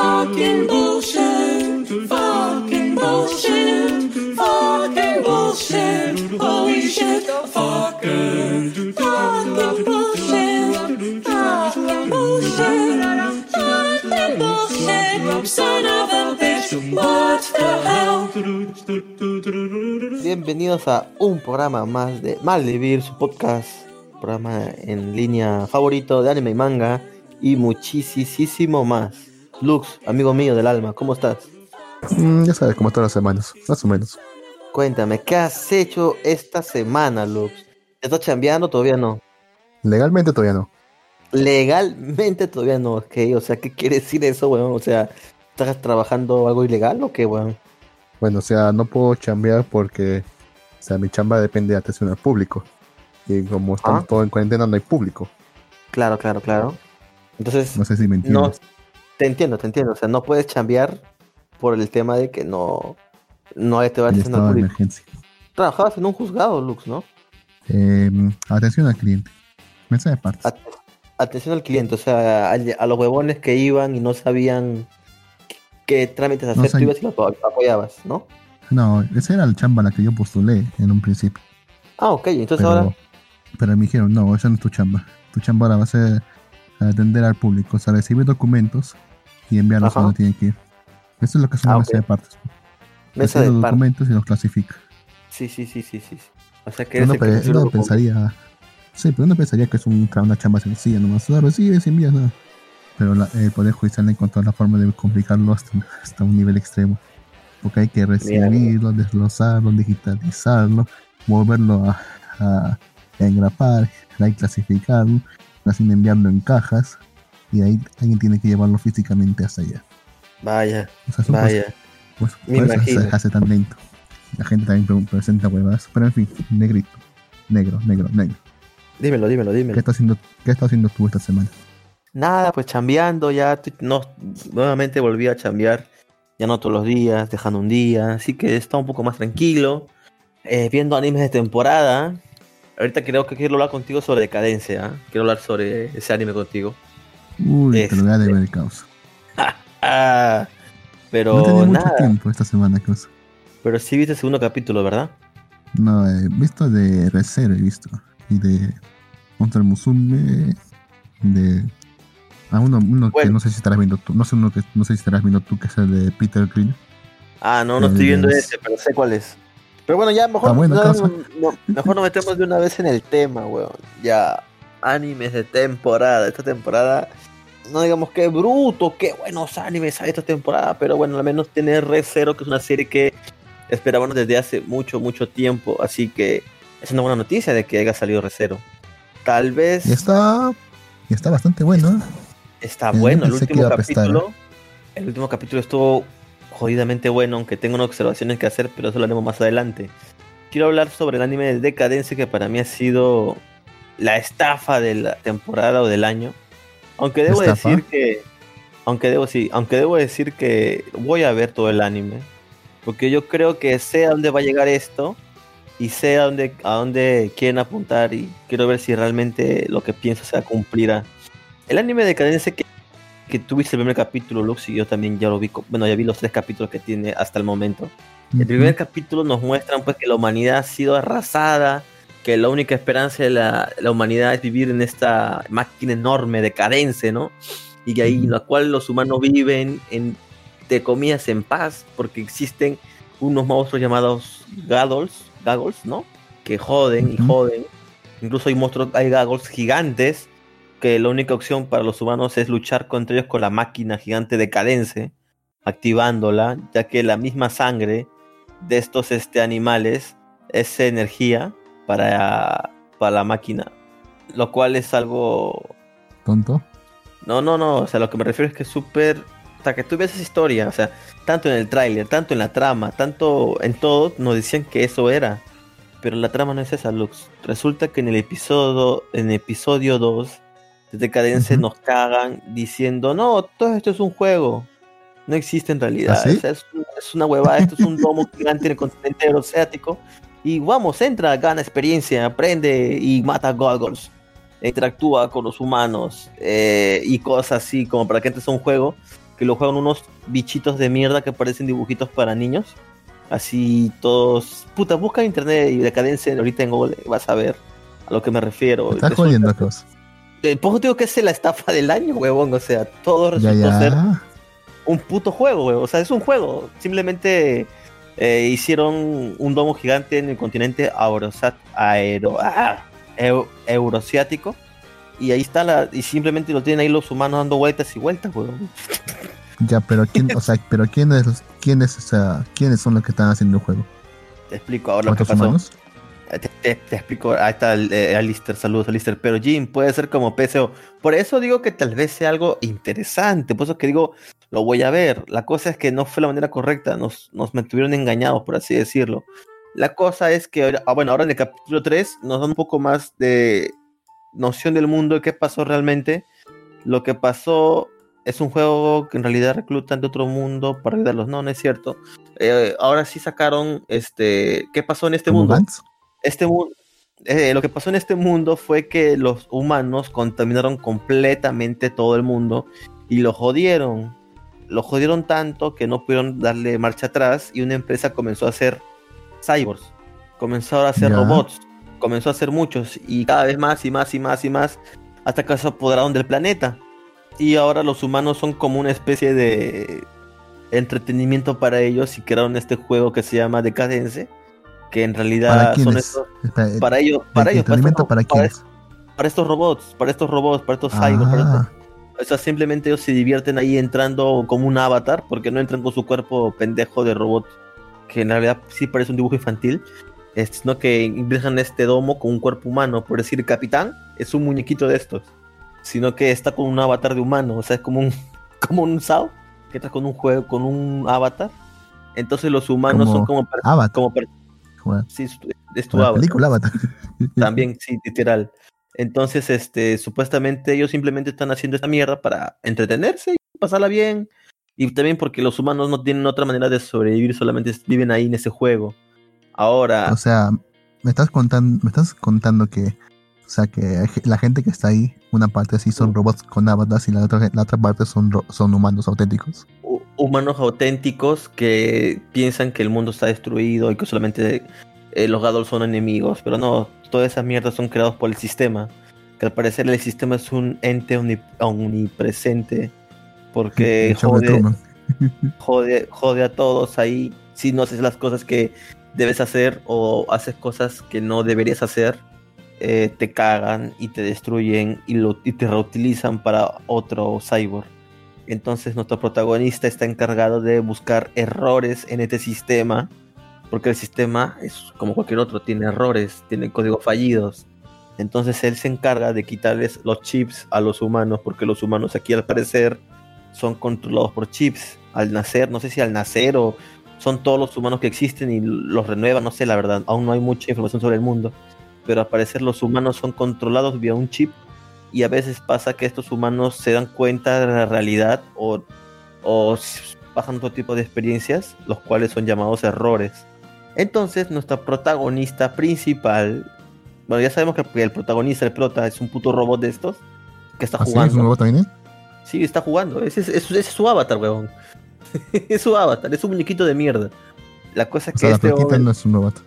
Fucking bullshit. Fucking bullshit. Bienvenidos a un programa más de Malvivir, su podcast, programa en línea favorito de anime y manga y muchísimo más. Lux, amigo mío del alma, ¿cómo estás? Mm, ya sabes, como todas las semanas, más o menos. Cuéntame, ¿qué has hecho esta semana, Lux? ¿Estás chambeando? Todavía no. Legalmente todavía no. Legalmente todavía no, ok. O sea, ¿qué quiere decir eso, weón? O sea, ¿estás trabajando algo ilegal o qué, weón? Bueno, o sea, no puedo chambear porque, o sea, mi chamba depende de atención al público. Y como estamos Ah. todos en cuarentena, no hay público. Claro, claro, claro. Entonces, No sé si me no, entiendes. Te entiendo, te entiendo. O sea, no puedes chambear por el tema de que no, no te va a público. emergencia. Trabajabas en un juzgado, Lux, ¿no? Eh, atención al cliente. Mensaje de partes. At- atención al cliente, o sea, a, a los huevones que iban y no sabían qué trámites hacer, sé. tú ibas y los apo- apoyabas, ¿no? No, esa era la chamba a la que yo postulé en un principio. Ah, ok, entonces Pero, ahora, pero me dijeron, no, esa no es tu chamba. Tu chamba ahora va a ser atender al público, o sea, recibir documentos y enviarlos Ajá. a donde tienen que ir. Eso es lo que es una Ah, mesa de partes. mesa de los documentos y los clasifica. Sí, sí, sí, sí, sí. O sea, que Uno, pe- uno pensaría, sí, pero uno pensaría que es un, una chamba sencilla, nomás o sea, recibes y envías nada. Pero la- el Poder Judicial ha encontrado la forma de complicarlo hasta, hasta un nivel extremo. Porque hay que recibirlo, desglosarlo, digitalizarlo, volverlo a, a engrapar, hay clasificarlo, así enviarlo en cajas y ahí alguien tiene que llevarlo físicamente hasta allá. Vaya, O sea, son vaya. pues, Me por eso imagino. se hace tan lento. La gente también pre- presenta huevadas, pero en fin, negrito, negro, negro, negro. Dímelo, dímelo, ¿Qué dímelo. estás haciendo, qué estás haciendo tú esta semana? Nada, pues chambeando, ya no, nuevamente volví a chambear, ya no todos los días, dejando un día, así que está un poco más tranquilo, eh, viendo animes de temporada. Ahorita creo que quiero hablar contigo sobre decadencia, ¿ah? quiero hablar sobre ese anime contigo. Uy, te lo voy a Este- deber caos. Ah, pero no tenía mucho tiempo esta semana, cosa. pero sí viste el segundo capítulo, ¿verdad? No, he visto de Recero, he visto. Y de Monster Musume. De. Ah, uno, uno que no sé si estarás viendo tú. No sé uno que no sé si estarás viendo tú, que es el de Peter Green. Ah, no, no El estoy viendo ese, pero sé cuál es. Pero bueno, ya mejor, Ah, bueno, no, causa. no- mejor nos metemos de una vez en el tema, weón. Ya, animes de temporada. Esta temporada, no digamos que bruto, qué buenos animes hay esta temporada, pero bueno, al menos tiene Red Zero, que es una serie que esperábamos desde hace mucho, mucho tiempo. Así que es una buena noticia de que haya salido Red Zero. Tal vez Y está. Y está bastante bueno. ¿eh? Está Eh, yo bueno, el último capítulo. El último capítulo estuvo jodidamente bueno, aunque tengo unas observaciones que hacer, pero eso lo haremos más adelante. Quiero hablar sobre el anime de Decadencia, que para mí ha sido la estafa de la temporada o del año. Aunque debo ¿Estafa? decir que. Aunque debo, sí, aunque debo decir que voy a ver todo el anime. Porque yo creo que sé a dónde va a llegar esto. Y sé a dónde, a dónde quieren apuntar. Y quiero ver si realmente lo que pienso se cumplirá. El anime de Decadencia que, que tuviste el primer capítulo, Lux, y yo también ya lo vi. Bueno, ya vi los tres capítulos que tiene hasta el momento. El primer capítulo nos muestran pues que la humanidad ha sido arrasada, que la única esperanza de la, la humanidad es vivir en esta máquina enorme de cadencia, ¿no? Y que ahí en la cual los humanos viven en de comillas en paz, porque existen unos monstruos llamados Gadols, Gagols, ¿no? Que joden y joden. Incluso hay monstruos, hay Gagols gigantes, que la única opción para los humanos es luchar contra ellos con la máquina gigante de cadencia, activándola, ya que la misma sangre de estos este, animales es energía para, para la máquina. Lo cual es algo. Tonto. No, no, no. O sea, lo que me refiero es que es súper. O sea, que tú ves esa historia. O sea, tanto en el tráiler, tanto en la trama, tanto en todo, nos decían que eso era. Pero la trama no es esa, Lux. Resulta que en el episodio, en episodio 2 de Decadencia Ujú. nos cagan diciendo, no, todo esto es un juego. No existe en realidad. ¿Ah, sí? O sea, es, es una huevada, esto es un domo gigante en el continente euroasiático. Y vamos, entra, gana experiencia, aprende y mata goggles. Interactúa con los humanos eh, y cosas así, como para que entres a un juego que lo juegan unos bichitos de mierda que parecen dibujitos para niños. Así todos. Puta, busca en internet y decadencia ahorita en Google, vas a ver a lo que me refiero. Estás jodiendo cosas. Eh, Poco digo que es la estafa del año, huevón. O sea, todo Ya, resultó ser ya. un puto juego, huevón. O sea, es un juego. Simplemente eh, hicieron un domo gigante en el continente Eurosat, aero, ah, eu- euroasiático. Y ahí está la. Y simplemente lo tienen ahí los humanos dando vueltas y vueltas, huevón. Ya, pero quién, o sea, pero quiénes, quiénes, o sea, quiénes son los que están haciendo el juego? Te explico ahora lo que ¿Cuántos pasó. humanos? Te, te- te explico, ahí está eh, Alistair, saludos Alistair, pero Jim puede ser como PSO. Por eso digo que tal vez sea algo interesante, por eso que digo, lo voy a ver. La cosa es que no fue la manera correcta, nos, nos mantuvieron engañados, por así decirlo. La cosa es que, ah, bueno, ahora en el capítulo 3 nos dan un poco más de noción del mundo de qué pasó realmente. Lo que pasó es un juego que en realidad reclutan de otro mundo para ayudarlos. No, no es cierto. Eh, ahora sí sacaron este qué pasó en este ¿Como mundo? Este mundo, lo que pasó en este mundo fue que los humanos contaminaron completamente todo el mundo y lo jodieron. Lo jodieron tanto que no pudieron darle marcha atrás y una empresa comenzó a hacer cyborgs, comenzó a hacer robots, comenzó a hacer muchos y cada vez más y más y más y más hasta que se apoderaron del planeta. Y ahora los humanos son como una especie de entretenimiento para ellos y crearon este juego que se llama Decadence, que en realidad ¿Para son quiénes? estos, eh, para ellos, para ellos, para ¿Entretenimiento estos, para para, quiénes? para estos robots, para estos robots, para estos cyborgs, para estos- Ah, o sea, simplemente ellos se divierten ahí entrando como un avatar, porque no entran con su cuerpo pendejo de robot, que en realidad sí parece un dibujo infantil, sino que dejan este domo con un cuerpo humano, por decir, el capitán es un muñequito de estos, sino que está con un avatar de humano, o sea, es como un, como un SAO, que está con un juego, con un avatar. Entonces los humanos Como son como, Avatar. como Bueno, sí, es tu- película Avatar. También, sí, literal. Entonces, este, supuestamente ellos simplemente están haciendo esta mierda para entretenerse y pasarla bien. Y también porque los humanos no tienen otra manera de sobrevivir, solamente viven ahí en ese juego. Ahora, O sea, me estás contando, me estás contando que, o sea, que la gente que está ahí, una parte sí son robots con avatars y la otra, la otra parte son, son humanos auténticos. hu- humanos auténticos que piensan que el mundo está destruido y que solamente eh, los Gadol son enemigos, pero no, todas esas mierdas son creados por el sistema. Que al parecer el sistema es un ente omni- omnipresente porque jode, jode, jode a todos ahí si no haces las cosas que debes hacer o haces cosas que no deberías hacer. Eh, te cagan y te destruyen y, y te reutilizan para otro cyborg. Entonces nuestro protagonista está encargado de buscar errores en este sistema, porque el sistema es como cualquier otro, tiene errores, tiene códigos fallidos. Entonces él se encarga de quitarles los chips a los humanos, porque los humanos aquí al parecer son controlados por chips. Al nacer, no sé si al nacer o son todos los humanos que existen y los renuevan, no sé la verdad, aún no hay mucha información sobre el mundo. Pero al parecer los humanos son controlados vía un chip y a veces pasa que estos humanos se dan cuenta de la realidad o, o pasan otro tipo de experiencias, los cuales son llamados errores. Entonces nuestra protagonista principal, bueno ya sabemos que el protagonista, el prota, es un puto robot de estos que está ¿Ah, sí? ¿Es jugando. un robot también? eh? Sí, está jugando. Ese es, su avatar, weón. es su avatar, es un muñequito de mierda. La cosa es O que sea, la este flaquita hombre- no es un robot.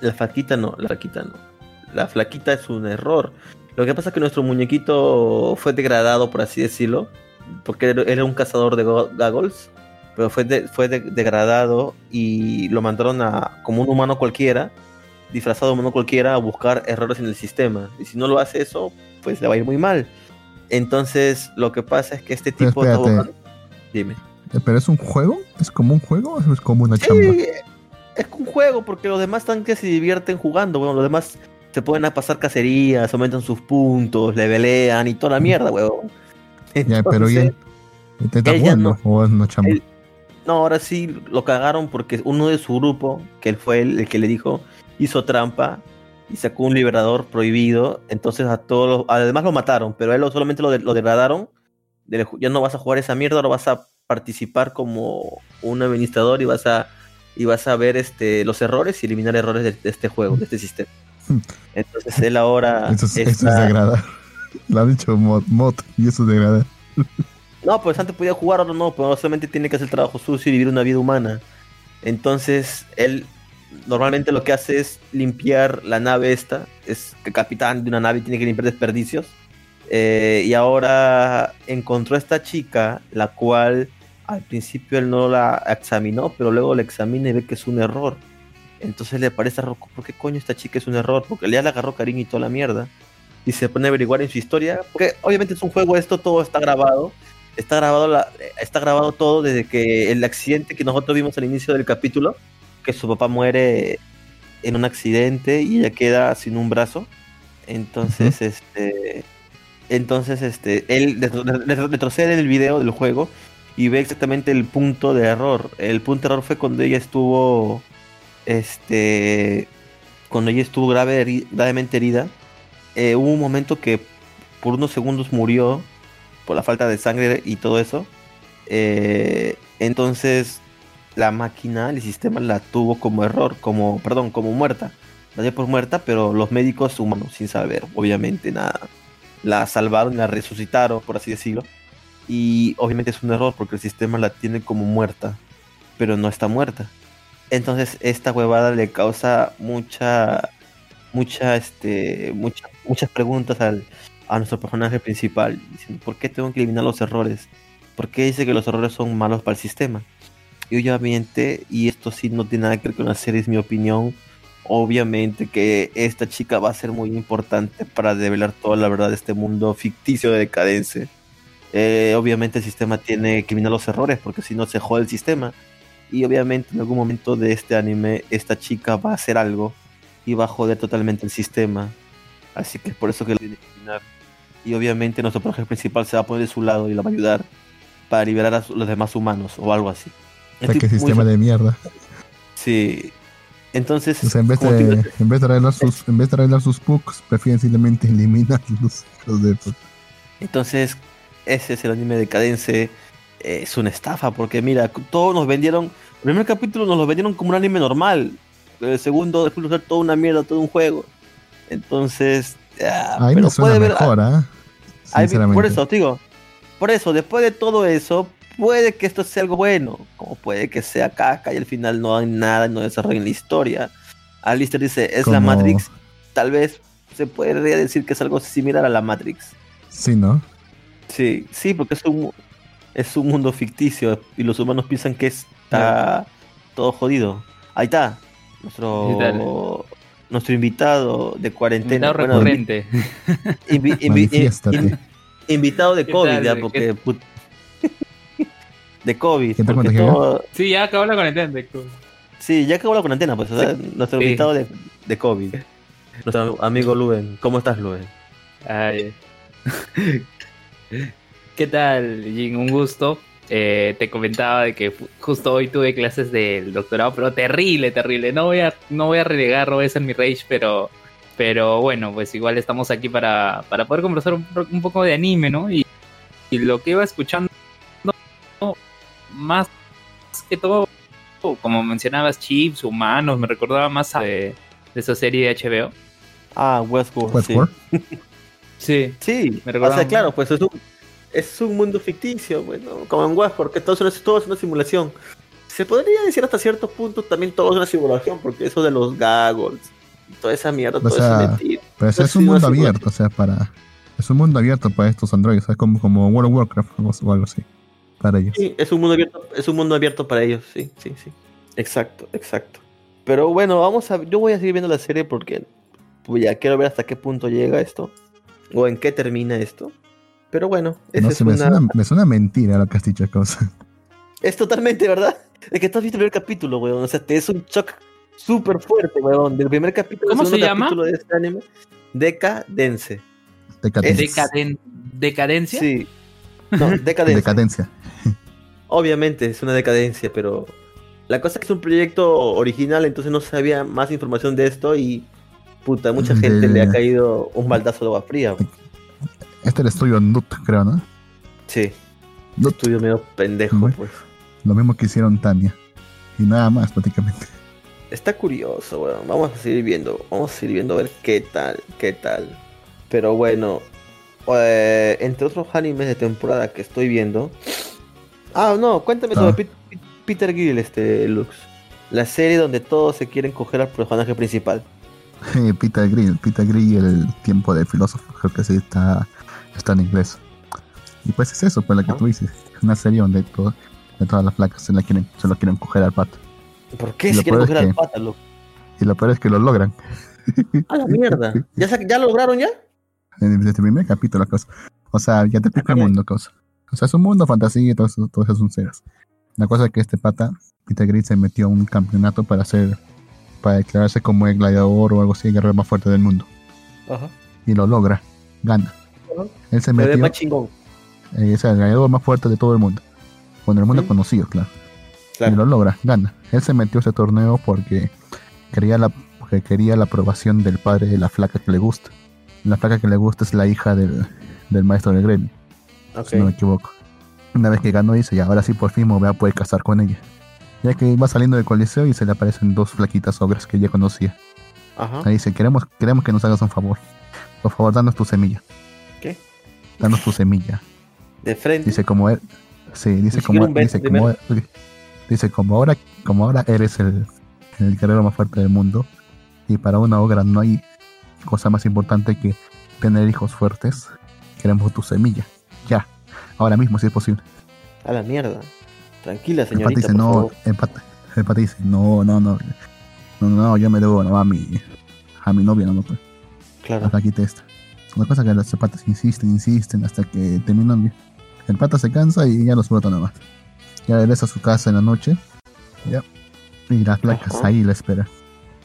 la flaquita no, la flaquita no. La flaquita es un error. Lo que pasa es que nuestro muñequito fue degradado, por así decirlo, porque era- un cazador de go- goggles, pero fue, de- fue de- degradado y lo mandaron a, como un humano cualquiera, disfrazado de humano cualquiera, a buscar errores en el sistema. Y si no lo hace eso, pues le va a ir muy mal. Entonces, lo que pasa es que este tipo está buscando- Dime. Eh, ¿Pero es un juego? ¿Es como un juego o es como una chamba? Sí, es un juego, porque los demás están que se divierten jugando. Bueno, los demás se pueden a pasar cacerías, aumentan sus puntos, le pelean y toda la mierda, huevón. Ya, pero ¿y él? ¿Te está jugando o es una chamba? él- No, ahora sí lo cagaron porque uno de su grupo, que él fue el, el que le dijo, hizo trampa y sacó un liberador prohibido. Entonces a todos los- además lo mataron, pero a él solamente lo, de- lo degradaron. de- ya no vas a jugar esa mierda, ahora vas a participar como un administrador y vas a y vas a ver este los errores y eliminar errores de, de este juego, de este sistema. Entonces él ahora Eso es, eso es está-. Lo ha dicho mod, mod y eso es degradar. No, pues antes podía jugar, ahora no, pero solamente tiene que hacer trabajo sucio y vivir una vida humana. Entonces, él normalmente lo que hace es limpiar la nave esta, es el capitán de una nave y tiene que limpiar desperdicios. Eh, y ahora encontró a esta chica, la cual al principio él no la examinó, pero luego la examina y ve que es un error. Entonces le parece raro, ¿por qué coño esta chica es un error? Porque ya le agarró cariño y toda la mierda. Y se pone a averiguar en su historia, porque obviamente es un juego, esto todo está grabado. Está grabado, la, está grabado todo desde que el accidente que nosotros vimos al inicio del capítulo, que su papá muere en un accidente y ella queda sin un brazo. Entonces, este, entonces, este, él retrocede en el video del juego y ve exactamente el punto de error. El punto de error fue cuando ella estuvo, este, cuando ella estuvo grave, gravemente herida. Eh, hubo un momento que por unos segundos murió por la falta de sangre y todo eso. Eh, entonces la máquina, el sistema la tuvo como error, como, perdón, como muerta. La dio por muerta, pero los médicos humanos, sin saber, obviamente, nada. La salvaron la resucitaron, por así decirlo. Y obviamente es un error porque el sistema la tiene como muerta, pero no está muerta. Entonces esta huevada le causa mucha, mucha, este, mucha, muchas preguntas al, a nuestro personaje principal. Diciendo, ¿por qué tengo que eliminar los errores? ¿Por qué dice que los errores son malos para el sistema? Y obviamente, y esto sí no tiene nada que ver con la serie, es mi opinión, obviamente que esta chica va a ser muy importante para develar toda la verdad de este mundo ficticio de decadencia. Eh, obviamente el sistema tiene que eliminar los errores porque si no se jode el sistema. Y obviamente en algún momento de este anime esta chica va a hacer algo y va a joder totalmente el sistema. Así que es por eso que lo tiene que eliminar. Y obviamente nuestro personaje principal se va a poner de su lado y la va a ayudar para liberar a los demás humanos o algo así. qué sistema de mierda. Sí. Entonces, en, vez de, en, vez de, arreglar sus, en vez de arreglar sus bugs, prefieren simplemente eliminar los, los de Entonces, ese es el anime decadence. Es una estafa, porque mira, todos nos vendieron. El primer capítulo nos lo vendieron como un anime normal. El segundo, después de ser toda una mierda, todo un juego. Entonces, Ahí pero me suena puede mejor, ¿ah? por eso, digo, por eso, después de todo eso, puede que esto sea algo bueno, como puede que sea caca y al final no hay nada, no desarrollen la historia. Alistair dice, es la Matrix, tal vez se podría decir que es algo similar a la Matrix. Sí, ¿no? Sí, sí, porque es un, es un mundo ficticio y los humanos piensan que está todo jodido. Ahí está, nuestro nuestro invitado de cuarentena. Invitado recurrente. invitado de COVID, ya, porque. de COVID. Sí, ya acabó la cuarentena. Sí, ya acabó la cuarentena, pues. nuestro invitado de, de, COVID. Nuestro amigo Luen. ¿Cómo estás, Luen? Ay. ¿Qué tal, Jin? Un gusto. Eh, te comentaba de que justo hoy tuve clases del doctorado, pero terrible, terrible. No voy a, no voy a relegar Robes en mi rage, pero, pero bueno, pues igual estamos aquí para, para poder conversar un, poco de anime, ¿no? Y, lo que iba escuchando, más que todo, como mencionabas, chips, humanos, me recordaba más de, esa serie de HBO. Ah, Westworld. Sí. sí. me recordaba. claro, pues es un es un mundo ficticio, bueno, como en West, porque todo es, todo es una simulación. Se podría decir hasta cierto punto también todo es una simulación, porque eso de los gaggles, toda esa mierda, todo eso Pero es, un mundo abierto, o sea, para. Es un mundo abierto para estos androides, es como, como World of Warcraft o algo así. Para ellos. Sí, es un mundo abierto, es un mundo abierto para ellos, sí, sí, sí. Exacto, exacto. Pero bueno, vamos a. Yo voy a seguir viendo la serie porque pues ya quiero ver hasta qué punto llega esto. O en qué termina esto. Pero bueno, no es me, suena, me, suena, mentira lo que has dicho, cosa. Es totalmente verdad. Es que tú has visto el primer capítulo, weón. O sea, te es un shock súper fuerte, weón. Del primer capítulo ¿Cómo se llama? capítulo de este anime. Decadence. Decadencia. ¿Decadencia? Sí. No, decadencia. decadencia. Obviamente es una decadencia, pero la cosa es que es un proyecto original, entonces no sabía más información de esto y puta, mucha gente le ha caído un baldazo de agua fría. Este es el estudio Nut, creo, ¿no? Sí. Nut. Estudio medio pendejo, pues. Lo mismo que hicieron Tania. Y nada más, prácticamente. Está curioso, bueno. Vamos a seguir viendo. Vamos a seguir viendo a ver qué tal, qué tal. Pero bueno, eh, entre otros animes de temporada que estoy viendo. Ah, no, cuéntame sobre Ah. Peter Gill, este Lux. La serie donde todos se quieren coger al personaje principal. Peter Grill, Peter Grill, el tiempo de filósofo, creo que sí está, está en inglés. Y pues es eso, pues lo que Ah. tú dices, una serie donde, to- de todas las placas se, la quieren, se lo quieren coger al pato. ¿Por qué se quieren es coger al pata, Lux? Y lo peor es que lo logran. A la mierda. ¿Ya, ¿Ya lo lograron ya? En el, desde el primer capítulo, cosa. O sea, ya te explico el mundo, cosa. O sea, es un mundo fantasía y todo eso, todo eso son ceras. La cosa es que este pata, Peter Grill, se metió a un campeonato para hacer, para declararse como el gladiador o algo así, el guerrero más fuerte del mundo. Ajá. Y lo logra, gana. Él se metió, más chingón. eh, el gladiador más fuerte de todo el mundo. Con el mundo Mm. conocido, claro. Y lo logra, gana. Él se metió a ese torneo porque quería la, porque quería la aprobación del padre de la flaca que le gusta. La flaca que le gusta es la hija del, del maestro del gremio, si no me equivoco. Una vez que ganó, dice, ya, ahora sí por fin me voy a poder casar con ella. Ya que va saliendo del coliseo y se le aparecen dos flaquitas ogras que ya conocía. Ajá. Ahí dice, queremos, queremos que nos hagas un favor. Por favor, danos tu semilla. ¿Qué? Danos tu semilla. De frente. Dice como él, sí, dice como, dice como, dice como ahora, como ahora eres el, el guerrero más fuerte del mundo y para una ogra no hay cosa más importante que tener hijos fuertes. Queremos tu semilla, ya, ahora mismo si es posible. A la mierda. Tranquila, El pata señorita. dice por no, favor. el pata, el pata dice no, no, no, no, no, yo me debo no, a mi, a mi novia, no, no, pues. Claro. la flaquita esta. La cosa que los patas insisten, insisten hasta que terminan. El pata se cansa y ya los brota nada más. Ya regresa a su casa en la noche. Ya. Y las flacas Ajá. ahí la espera.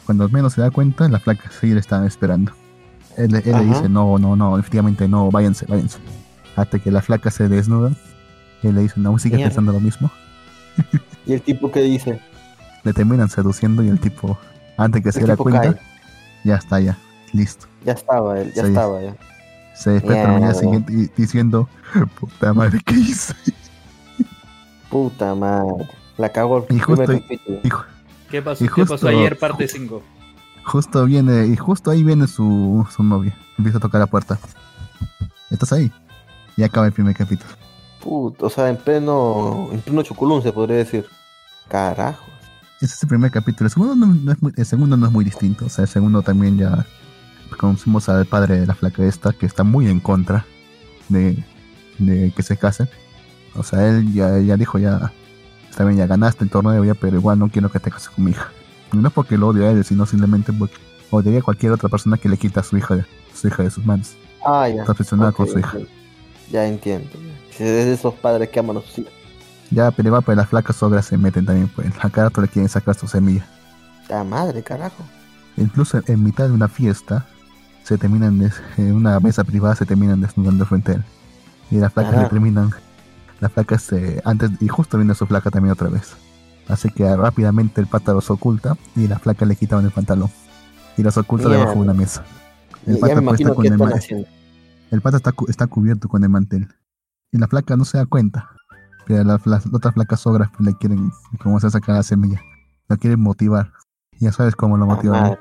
Cuando menos se da cuenta, las flacas sí le están esperando. Él, él le dice, no, no, no, efectivamente no, váyanse, váyanse. Hasta que las flacas se desnudan. Él le dice, no, sigue Mierda. pensando lo mismo. ¿Y el tipo que dice? Le terminan seduciendo y el tipo, antes que se El diera tipo cuenta, cae. ya está, ya, listo. Ya estaba él, ya estaba ya. Se despierta la mañana Mierda. siguiente y- diciendo, puta madre, ¿qué hice? Puta madre. La cagó el Y justo primer ahí- capítulo. Y ¿Qué pasó, Y ¿Qué pasó justo- ayer, parte 5? justo viene, y justo ahí viene su, su novia. Empieza a tocar la puerta. ¿Estás ahí? Y acaba el primer capítulo. Puta, o sea, en pleno, en pleno chuculún se podría decir. Carajos. Ese es el primer capítulo. El segundo no, no es muy, el segundo no es muy distinto. O sea, el segundo también ya conocimos al padre de la flaca esta, que está muy en contra de, de que se casen. O sea, él ya, ya dijo ya, está bien, ya ganaste el torneo ya, pero igual no quiero que te cases con mi hija. Y no porque lo odio a él, sino simplemente porque odiaría a cualquier otra persona que le quita a su hija de, su hija de sus manos. Ah, ya. Está obsesionado con su hija. Ya entiendo. Si es de esos padres que aman a sus hijos. Ya, pero igual pues las flacas ogras se meten también, pues a cada rato le quieren sacar su semilla. La madre, carajo. Incluso en mitad de una fiesta, se terminan des- en una mesa privada se terminan desnudando frente a él. Y las flacas le terminan, las flacas eh, antes, y justo viene su flaca también otra vez. Así que rápidamente el pata los oculta y las flacas le quitaban el pantalón. Y los oculta debajo de una mesa. El pata pues, está con el, están ma- haciendo. el pata está, está cubierto con el mantel. Y la flaca no se da cuenta. Pero las, las otras flacas ogras pues, le quieren, como se saca la semilla, lo quieren motivar. Ya sabes cómo lo La motivan.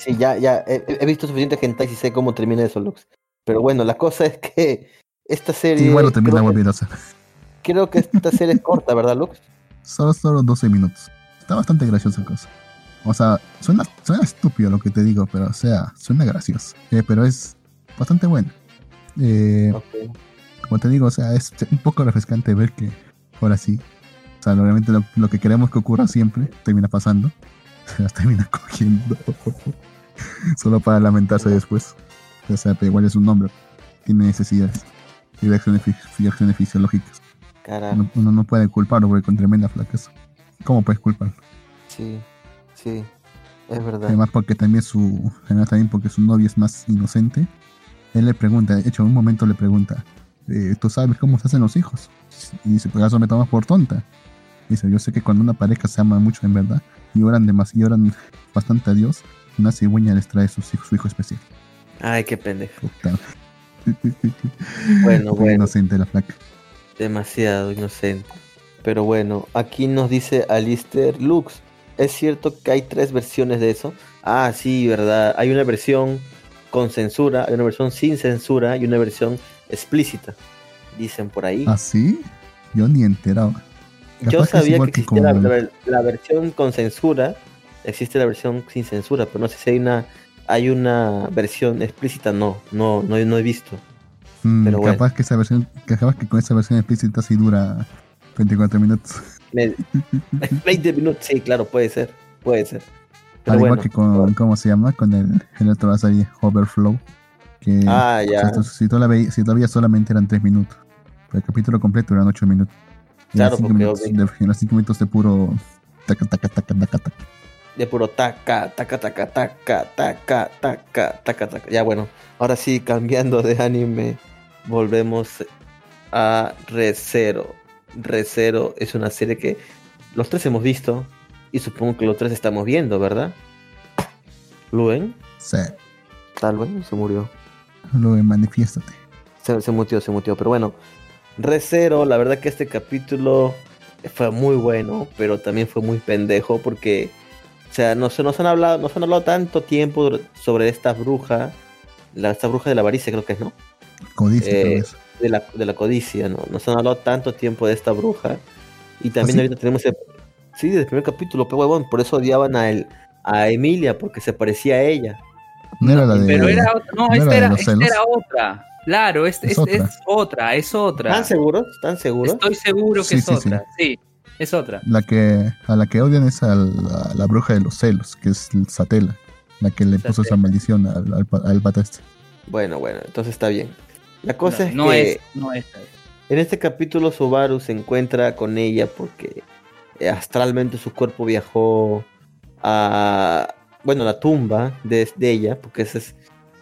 Sí, ya, ya. He, he visto suficiente gente y sé cómo termina eso, Lux. Pero bueno, la cosa es que esta serie. Igual lo termina creo, a hacer. creo que esta serie es corta, ¿verdad, Lux? Solo, solo 12 minutos. Está bastante graciosa cosa. O sea, suena, suena estúpido lo que te digo, pero o sea, suena gracioso. Eh, pero es bastante bueno. Eh, como te digo, o sea, es un poco refrescante ver que ahora sí. O sea, obviamente lo, lo que queremos que ocurra siempre termina pasando. Se las termina cogiendo. Solo para lamentarse después. O sea, pero igual es un hombre. Tiene necesidades. Y reacciones, fi- reacciones fisiológicas. Uno, uno no puede culparlo porque con tremenda flaqueza. ¿Cómo puedes culparlo? Sí, sí. Es verdad. Además porque también su además también porque su novia es más inocente. Él le pregunta, de hecho en un momento le pregunta, eh, ¿tú sabes cómo se hacen los hijos? Y dice, pues eso me tomas por tonta. Dice, yo sé que cuando una pareja se ama mucho en verdad y oran demasiado, oran bastante a Dios, una cigüeña les trae su hijo, su hijo especial. Ay, qué pendejo. Bueno, bueno. inocente la flaca. Demasiado inocente. Pero bueno, aquí nos dice Alistair Lux. ¿Es cierto que hay tres versiones de eso? Ah, sí, verdad. Hay una versión con censura, hay una versión sin censura y una versión explícita. Dicen por ahí. ¿Ah, sí? Yo ni enterado. Yo Capaz sabía que existía la versión con censura, existe la versión sin censura, pero no sé si hay una hay una versión explícita, no, no, no, no he visto. Mm, pero bueno. capaz que esa versión, capaz que con esa versión explícita sí dura 24 minutos. Me- 20 minutos, sí, claro, puede ser, puede ser. Pero Al bueno, igual que con, ¿cómo se llama? Con el, el otro la serie Overflow. Que ah, ya, si, tú, si, veías, si todavía solamente eran 3 minutos. Pero el capítulo completo eran 8 minutos. Y Claro, eran cinco porque minutos cinco minutos de puro taca taca taca taca taca. De puro taca, taca, taca, taca, taca, taca, taca, taca. Ya bueno, ahora sí, cambiando de anime, volvemos a ReZero. ReZero es una serie que los tres hemos visto y supongo que los tres estamos viendo, ¿verdad? Luen, Sí, tal vez se murió. luego manifiéstate. Se, se mutió, se mutió. Pero bueno, ReZero, la verdad que este capítulo fue muy bueno, pero también fue muy pendejo porque, o sea, nos, nos han hablado, nos han hablado tanto tiempo sobre esta bruja, la, esta bruja de la avaricia creo que es, ¿no? Codicia, Eh. De la, de la codicia, ¿no? Nos han hablado tanto tiempo de esta bruja y también ¿Ah, sí? ahorita tenemos el, sí, desde el primer capítulo, pero huevón, por eso odiaban a él, a Emilia porque se parecía a ella. No era la de. Pero era otra, no, ¿no esta era esta era otra. Claro, es, Es es, otra. es otra, es otra. ¿Están seguros? ¿Están seguros? Estoy seguro que Sí, es sí, sí. otra. Sí, es otra. La que, a la que odian es a la, la bruja de los celos, que es Satela. La que le puso esa maldición al, al, pa- al pata este. Bueno, bueno, entonces está bien. La cosa es no que... es, no es. En este capítulo Subaru se encuentra con ella porque eh, astralmente su cuerpo viajó a, bueno, la tumba de, de ella, porque ese es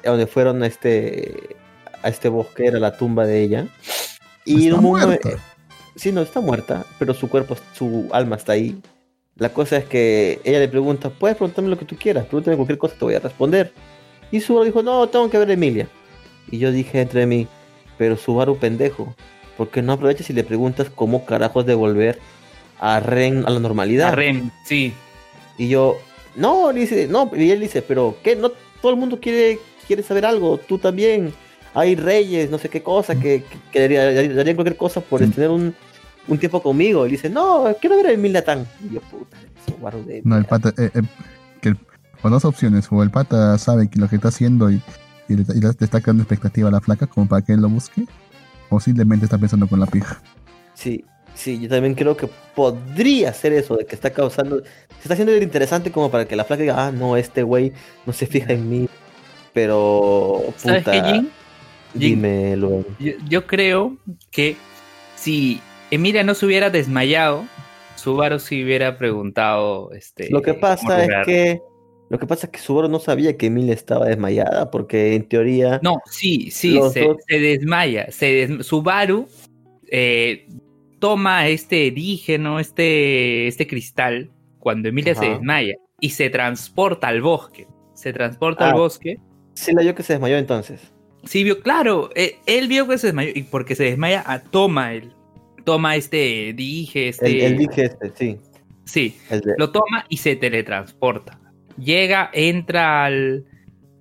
donde fueron a este, a este bosque, era la tumba de ella. Y en un momento- muerta. Sí, no, está muerta, pero su cuerpo, su alma está ahí. La cosa es que ella le pregunta, puedes preguntarme lo que tú quieras, pregúntame cualquier cosa, te voy a responder. Y Subaru dijo, no, tengo que ver a Emilia. Y yo dije entre mí, pero Subaru pendejo, ¿por qué no aprovechas y le preguntas cómo carajos devolver a Ren a la normalidad? A Rem, sí. Y yo, no, dice, no, y él dice, pero ¿qué? No, todo el mundo quiere, quiere saber algo, tú también. Hay reyes, no sé qué cosa, que, que, que darían darían cualquier cosa por Sí. tener un, un tiempo conmigo. Y dice, no, quiero ver a Emilia Tan. Y yo, puta, Subaru de No, el pata, eh, eh, que el- con dos opciones, o el pata sabe que lo que está haciendo y, y le, y le está creando expectativa a la flaca como para que él lo busque, o simplemente está pensando con la pija. Sí, sí, yo también creo que podría ser eso, de que está causando, se está haciendo interesante como para que la flaca diga, ah, no, este güey no se fija en mí, pero ¿Sabes puta, qué, Jin? Jin. dime luego. Yo, yo creo que si Emilia no se hubiera desmayado, Subaru se hubiera preguntado. Este, Lo que pasa es que, lo que pasa es que Subaru no sabía que Emilia estaba desmayada, porque en teoría, No, sí, sí, se, dos- se desmaya. Se des- Subaru eh, toma este dígeno, este, este cristal, cuando Emilia se desmaya y se transporta al bosque. Se transporta Ah. al bosque. sí la yo que se desmayó entonces. Sí, vio, claro, eh, él vio que se desmayó y porque se desmaya, ah, toma el, toma este dije, este, El, el dije este, sí, sí, de- lo toma y se teletransporta. Llega, entra al,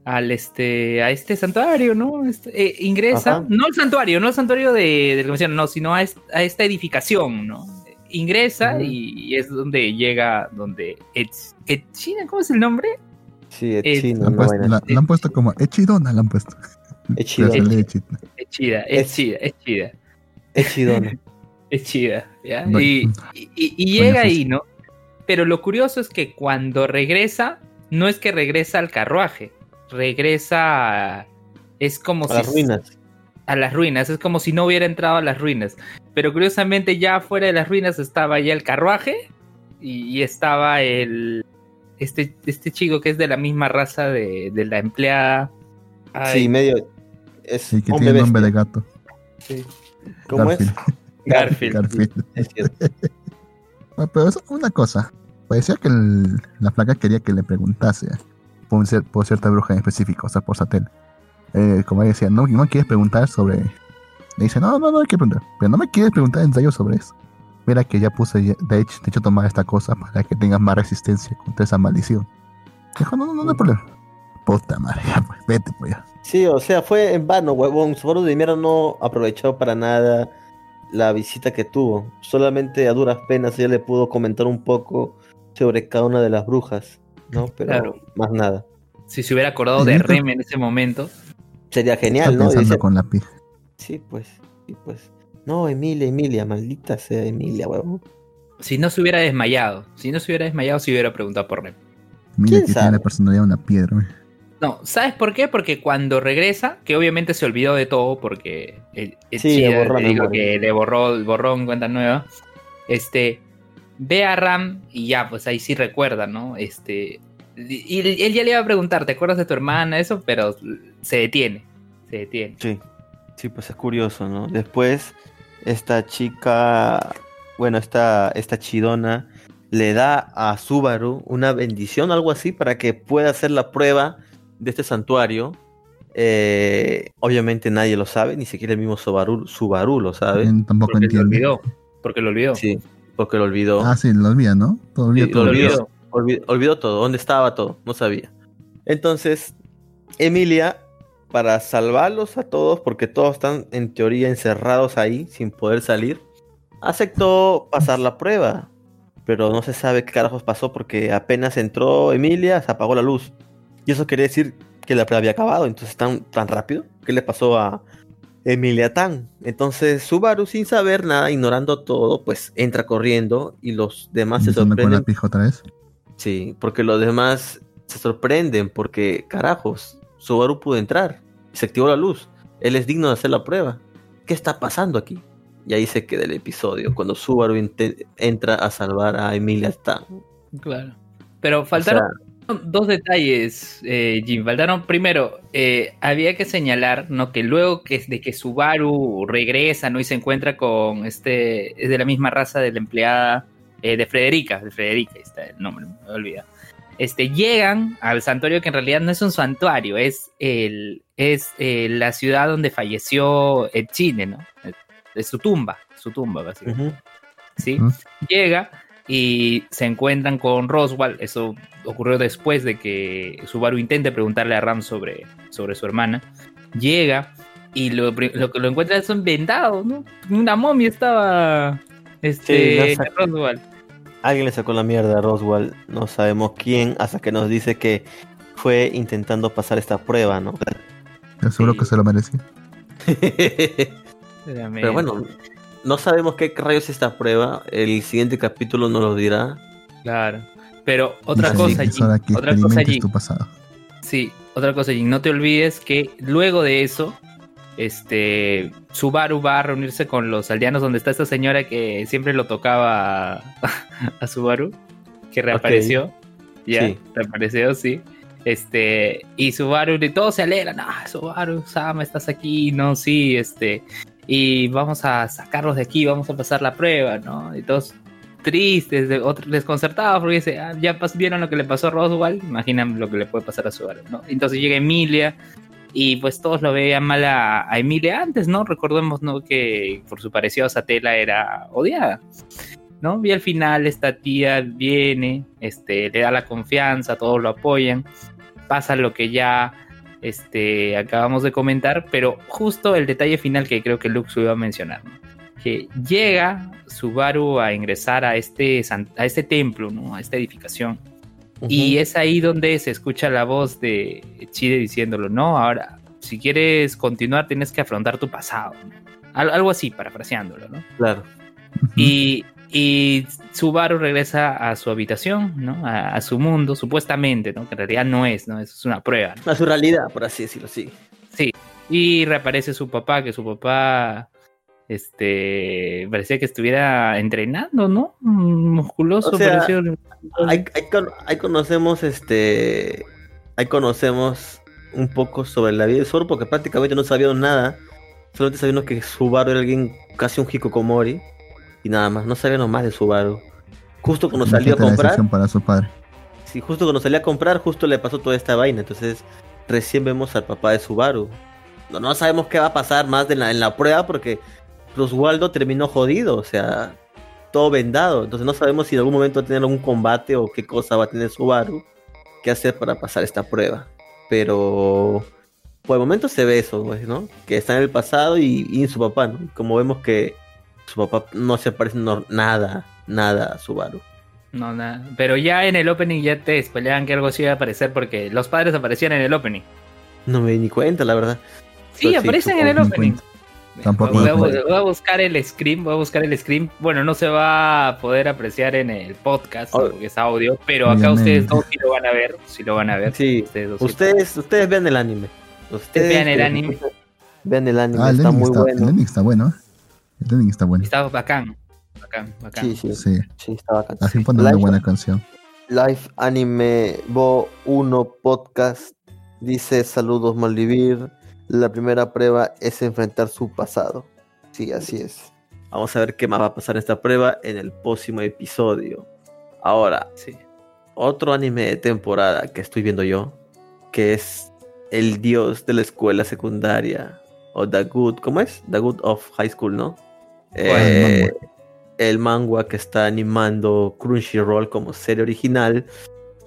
al este, a este santuario, ¿no? Este, eh, ingresa, Ajá. no al santuario, no al santuario de, de no, sino a, est- a esta edificación, ¿no? Ingresa y, y es donde llega, donde Echina, ¿cómo es el nombre? sí, es chino, La han, puesto, vaina. la, la han puesto como Echidona, la han puesto. Es chido, Pero se lee Echidna. Es chida, ¿ya? No, y, y- llega ahí. ¿no? Pero lo curioso es que cuando regresa, no es que regresa al carruaje, regresa a- es como A si las ruinas. a las ruinas, es como si no hubiera entrado a las ruinas. Pero curiosamente ya fuera de las ruinas estaba ya el carruaje y, y estaba el este, este chico que es de la misma raza de, de la empleada. Ay, Sí, medio, es Sí, que hombre tiene nombre de gato. Sí. ¿Cómo es? Garfield. Garfield. Es cierto. Ah, Pero es una cosa. Parecía que el- la flaca quería que le preguntase por, un por cierta bruja en específico, o sea, por Satel. Eh, como ella decía, no, no quieres preguntar sobre. Le dice, no, no, no hay que preguntar. Pero no me quieres preguntar en serio sobre eso. Mira que ya puse, de hecho, de hecho, tomar esta cosa para que tengas más resistencia contra esa maldición. Dijo, no, no, no, no hay problema. Puta madre, ya, pues, vete, pues ya. Sí, o sea, fue en vano, huevón. Subaru de mierda no aprovechó para nada la visita que tuvo. Solamente a duras penas ella le pudo comentar un poco sobre cada una de las brujas, ¿no? Pero Claro. más nada. Si se hubiera acordado de Rem en ese momento. Sería Está genial, ¿no? Dice- con la pija. Sí, pues, sí, pues. No, Emilia, Emilia, maldita sea Emilia, huevón. Si no se hubiera desmayado. Si no se hubiera desmayado, se hubiera preguntado por Rem. Mira ¿Quién que sabe? tiene la personalidad de una piedra. No, ¿sabes por qué? Porque cuando regresa, que obviamente se olvidó de todo porque el, el Sí, Chida le borró le que le borró el borrón cuenta nueva. Este ve a Ram y ya, pues ahí sí recuerda, ¿no? Este y, y él ya le iba a preguntar, ¿te acuerdas de tu hermana? Eso, pero se detiene. Se detiene. Sí, sí, pues es curioso, ¿no? Después, esta chica, bueno, esta, esta chidona le da a Subaru una bendición, algo así, para que pueda hacer la prueba de este santuario. Eh, obviamente nadie lo sabe, ni siquiera el mismo Subaru, Subaru lo sabe. Tampoco Porque lo olvidó. Porque lo olvidó. Sí, porque lo olvidó. Ah, sí, lo olvida, ¿no? Todo Sí, todo. lo olvidó. olvidó. Olvi- olvidó todo, dónde estaba todo, no sabía. Entonces, Emilia, para salvarlos a todos, porque todos están en teoría encerrados ahí sin poder salir, aceptó pasar la prueba. Pero no se sabe qué carajos pasó porque apenas entró Emilia, se apagó la luz. Y eso quiere decir que la prueba había acabado. Entonces, tan, tan rápido. ¿Qué le pasó a Emilia Tan? Entonces, Subaru, sin saber nada, ignorando todo, pues entra corriendo y los demás se con sorprenden. pija otra vez. Sí, porque los demás se sorprenden porque, carajos, Subaru pudo entrar y se activó la luz. Él es digno de hacer la prueba. ¿Qué está pasando aquí? Y ahí se queda el episodio, cuando Subaru entra a salvar a Emilia Tan. Claro. Pero faltaron dos detalles, eh, Jim. Faltaron, primero, eh, había que señalar ¿no? que luego que, de que Subaru regresa ¿no? y se encuentra con este, es de la misma raza de la empleada eh, de Frederica, de Frederica, ahí está el nombre, me olvida. Este, llegan al santuario que en realidad no es un santuario, es, el, es la ciudad donde falleció el Chile, ¿no? Es su tumba, su tumba, básicamente. ¿sí? Llega y se encuentran con Roswell. Eso ocurrió después de que Subaru intente preguntarle a Ram sobre, sobre su hermana. Llega y lo, lo que lo encuentra son vendados, ¿no? Una momia estaba este, Sí. Roswell. Alguien le sacó la mierda a Roswell, no sabemos quién, hasta que nos dice que fue intentando pasar esta prueba, ¿no? Te aseguro Sí. que se lo merecía. Pero bueno, no sabemos qué rayos es esta prueba. El siguiente capítulo nos lo dirá. Claro. Pero otra Así cosa, que otra cosa, tu pasado. Sí, otra cosa, Jin, no te olvides que luego de eso, este, Subaru va a reunirse con los aldeanos donde está esta señora que siempre lo tocaba a, a Subaru, que reapareció. Ya, Sí. reapareció, sí. Este, y Subaru, y todos se alegran, ah, Subaru, Sama, estás aquí, no, sí, este, y vamos a sacarlos de aquí, vamos a pasar la prueba, ¿no? Y todos tristes, de- desconcertados, porque dice, "Ah, ya vieron lo que le pasó a Roswell, imaginan lo que le puede pasar a Subaru, ¿no? Entonces llega Emilia y pues todos lo veían mal a, a Emilia antes, ¿no? Recordemos, ¿no? Que por su parecido a Satela era odiada, ¿no? Y al final esta tía viene, este, le da la confianza, todos lo apoyan, pasa lo que ya este, acabamos de comentar, pero justo el detalle final que creo que Lux iba a mencionar, ¿no? Que llega Subaru a ingresar a este, a este templo, ¿no? a esta edificación, y es ahí donde se escucha la voz de Chide diciéndolo, no, ahora, si quieres continuar tienes que afrontar tu pasado, ¿no? Al- algo así, parafraseándolo, ¿no? Claro. Y, y Subaru regresa a su habitación, ¿no? A, a su mundo, supuestamente, ¿no? Que en realidad no es, ¿no? Eso es una prueba, ¿no? A su realidad, por así decirlo, sí. Sí. Y reaparece su papá, que su papá, este, parecía que estuviera entrenando, ¿no? Mm, Musculoso, O sea, pareció. Ahí, ahí con- ahí conocemos este. Ahí conocemos un poco sobre la vida de Zoro porque prácticamente no sabíamos nada. Solamente sabíamos que Subaru era alguien casi un Hikokomori. Y nada más, no sabíamos más de Subaru. Justo cuando salió a comprar, para su padre. sí, justo cuando salió a comprar, justo le pasó toda esta vaina. Entonces, recién vemos al papá de Subaru. No, no sabemos qué va a pasar más de la- en la prueba porque Roswaldo terminó jodido, o sea, todo vendado. Entonces no sabemos si en algún momento va a tener algún combate o qué cosa va a tener Subaru que hacer para pasar esta prueba. pero por el momento se ve eso, pues, ¿no? Que está en el pasado y, y en su papá, ¿no? Como vemos que su papá no se parece no- nada, nada a Subaru. No, nada. Pero ya en el opening ya te spoileaban que algo sí iba a aparecer porque los padres aparecían en el opening. No me di ni cuenta, la verdad. Sí, sí, aparecen en el opening. Tampoco voy, a, voy a buscar el screen, voy a buscar el screen. Bueno, no se va a poder apreciar en el podcast Oh. porque es audio, pero acá Obviamente. ustedes dos sí lo van a ver, sí lo van a ver. Sí, Ustedes dos sí. Ustedes, ustedes vean el anime. Ustedes vean el anime. Vean el anime, Ah, el está muy está, el bueno. ending está bueno. ¿eh? El ending está bueno. Está bacán, bacán, bacán. Sí, sí, Sí, sí, está bacán. así pone una buena canción. Live Anime Bo 1 Podcast dice saludos Maldivir. La primera prueba es enfrentar su pasado. Sí, así es. Vamos a ver qué más va a pasar en esta prueba en el próximo episodio. Ahora, Sí. otro anime de temporada que estoy viendo yo, que es El Dios de la Escuela Secundaria, o The Good, ¿cómo es? The Good of High School, ¿no? Eh, el manga que está animando Crunchyroll como serie original.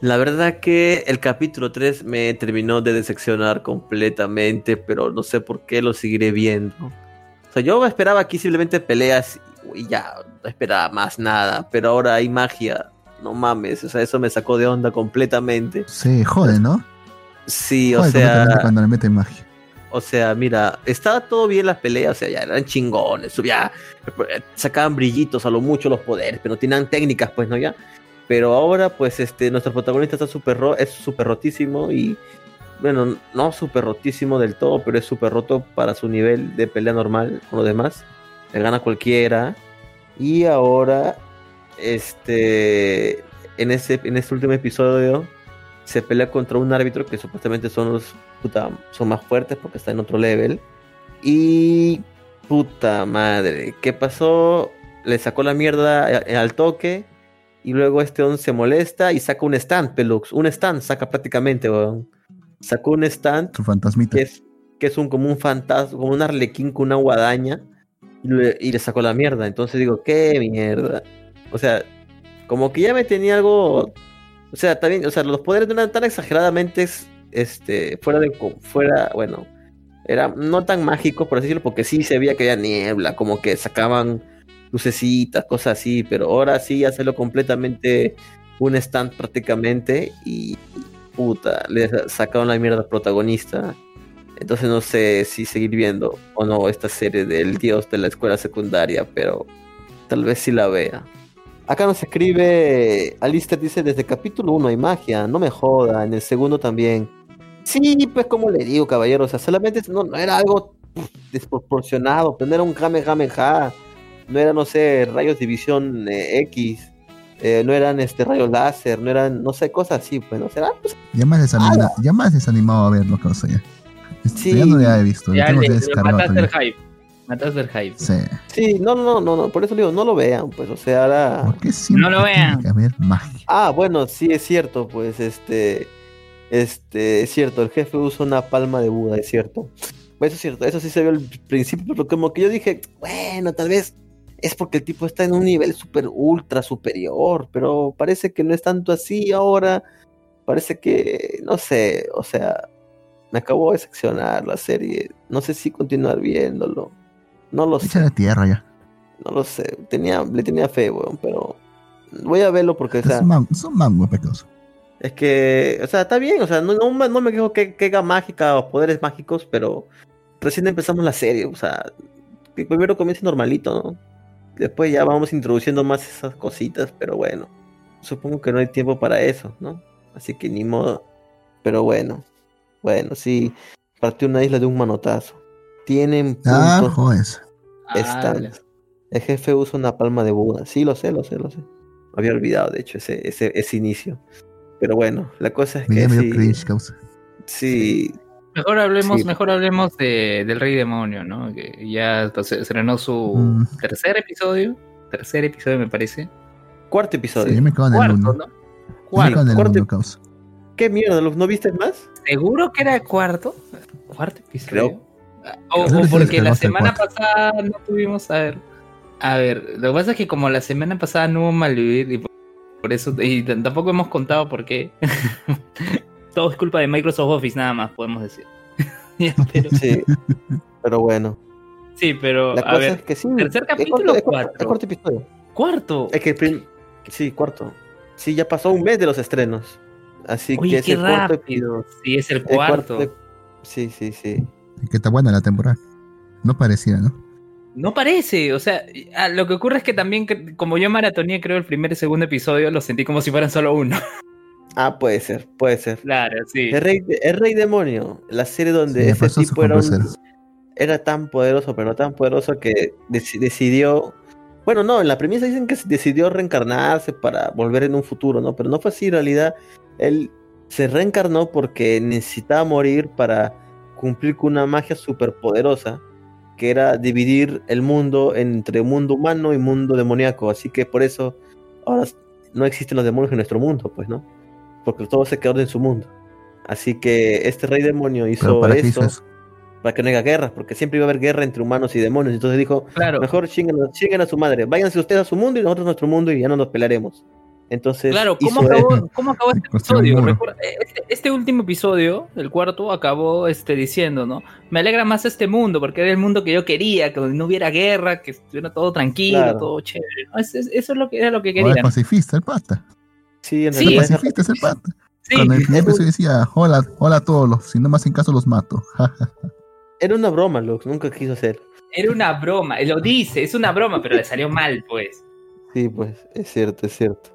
La verdad que el capítulo 3 me terminó de decepcionar completamente, pero no sé por qué lo seguiré viendo. O sea, yo esperaba aquí simplemente peleas y ya, no esperaba más nada, pero ahora hay magia. No mames, o sea, eso me sacó de onda completamente. Sí, jode, ¿no? Sí, o Jode sea, completamente cuando le meten magia. o sea, mira, estaba todo bien las peleas, o sea, ya eran chingones, ya sacaban brillitos a lo mucho los poderes, pero no tenían técnicas, pues, ¿no? Ya. Pero ahora, pues, este, nuestro protagonista está súper ro es súper rotísimo y, bueno, no súper rotísimo del todo, pero es súper roto para su nivel de pelea normal con los demás. Le gana cualquiera. Y ahora, este, en ese, en este último episodio, se pelea contra un árbitro que supuestamente son los puta, son más fuertes porque está en otro level. Y puta madre, ¿qué pasó? Le sacó la mierda a- al toque. Y luego este on se molesta y saca un stand, Pelux. Un stand saca prácticamente, weón. Sacó un stand Su fantasmita. que es, que es un como un fantasma, como un arlequín con una guadaña. Y le, y le sacó la mierda. Entonces digo, qué mierda. O sea, como que ya me tenía algo. O sea, también, o sea, los poderes no eran tan exageradamente este, fuera de fuera, bueno, era no tan mágicos, por así decirlo, porque sí se veía que había niebla, como que sacaban lucecitas, cosas así, pero ahora sí hacerlo completamente un stand prácticamente y puta, le sa- sacaron la mierda al protagonista. Entonces no sé si seguir viendo o no esta serie del dios de la escuela secundaria, pero tal vez sí la vea. Acá nos escribe, Alistair dice, desde capítulo 1 hay magia, no me joda, en el segundo también. Sí, pues como le digo, caballero, o sea, solamente no, no era algo desproporcionado, pero no era un Kamehameha, no era, no sé, rayos de visión eh, X, eh, no eran este rayos láser, no eran, no sé, cosas así, pues, ¿no? Será, pues, Ya más, desanima- ya más desanimado a verlo, causa ya. Sí. Ya no le he visto. Ya le, mataste el hype. Mataste el hype. Sí. sí, no, no, no, no, por eso le digo, no lo vean, pues, o sea, ahora... ¿Por qué No lo tiene vean. que haber magia? Ah, bueno, sí es cierto, pues este, este, es cierto, el jefe usa una palma de Buda, es cierto. Eso es cierto, eso sí se vio al principio, pero como que yo dije, bueno, tal vez es porque el tipo está en un nivel super ultra superior, pero parece que no es tanto así ahora. Parece que, no sé, o sea, me acabó de seccionar la serie. No sé si continuar viéndolo. No lo sé. Echa la tierra ya. No lo sé, tenía, le tenía fe, weón, pero voy a verlo porque, o sea, es, un mango pecoso. es que, o sea, está bien, o sea, no, no, me- no me quejo que, que haga mágica o poderes mágicos, pero recién empezamos la serie, o sea, primero comience normalito, ¿no? Después ya vamos introduciendo más esas cositas, pero bueno, supongo que no hay tiempo para eso, ¿no? Así que ni modo, pero bueno, bueno, sí, partió una isla de un manotazo. Tienen Ah, puntos jodes. están. Ah, El jefe usa una palma de Buda. Sí, lo sé, lo sé, lo sé. Me había olvidado, de hecho, ese, ese, ese inicio. Pero bueno, la cosa es Me que sí, cringe, causa. sí, Mejor hablemos, Sí. mejor hablemos de, del Rey Demonio, ¿no? Que ya entonces, estrenó su Mm. tercer episodio. Tercer episodio, me parece. cuarto Sí, episodio. yo me cago en el Cuarto, uno. ¿no? Me Cuarto. cago en el cuarto- uno. ¿Qué mierda? ¿Lo- ¿No viste más? ¿Seguro que era cuarto? ¿Cuarto episodio? Creo. O, o que sí porque la semana pasada no tuvimos a ver. A ver, lo que pasa es que como la semana pasada no hubo Malvivir y por, por eso, y tampoco hemos contado por qué. todo es culpa de Microsoft Office, nada más podemos decir. Pero- Sí. Pero bueno. sí, pero La a cosa ver, es que sí. ¿tercer es capítulo es corto- cuarto? es corto episodio. cuarto. Es que el prim- Sí, cuarto. Sí, ya pasó un mes de los estrenos. Así que es qué el cuarto rápido. Sí, es el el cuarto. cuarto- Sí, sí, sí. Que está buena la temporada. No pareciera, ¿no? No parece, o sea, lo que ocurre es que también, que- como yo maratoné, creo, el primer y segundo episodio, lo sentí como si fueran solo uno. Ah, puede ser, puede ser. Claro, sí. El rey, el rey demonio, la serie donde Sí, ese tipo era, un- era tan poderoso, pero tan poderoso que deci- decidió. Bueno, no, en la premisa dicen que decidió reencarnarse para volver en un futuro, ¿no? Pero no fue así, en realidad. Él se reencarnó porque necesitaba morir para cumplir con una magia súper poderosa, que era dividir el mundo entre mundo humano y mundo demoníaco. Así que por eso ahora no existen los demonios en nuestro mundo, pues, ¿no? Porque todo se quedó en su mundo. Así que este rey demonio hizo ¿para qué eso, eso? para que no haya guerras, porque siempre iba a haber guerra entre humanos y demonios. Entonces dijo, Claro, mejor chinguen, a- su madre, váyanse ustedes a su mundo y nosotros a nuestro mundo y ya no nos pelearemos. Entonces, claro, ¿cómo acabó, eso. cómo acabó este episodio? Recuerda, eh, Este, este último episodio, el cuarto, acabó este, diciendo, ¿no? Me alegra más este mundo, porque era el mundo que yo quería, que no hubiera guerra, que estuviera todo tranquilo, Claro. todo chévere. ¿no? Es- es- eso es lo que era lo que es querían. pacifista el pata. Sí, en Sí, el pata. Sí, Cuando en el primer episodio decía, hola, hola a todos, los, si no me hacen caso los mato. era una broma, Lux, nunca quiso hacer. era una broma, lo dice, es una broma, pero le salió mal, pues. Sí, pues, es cierto, es cierto.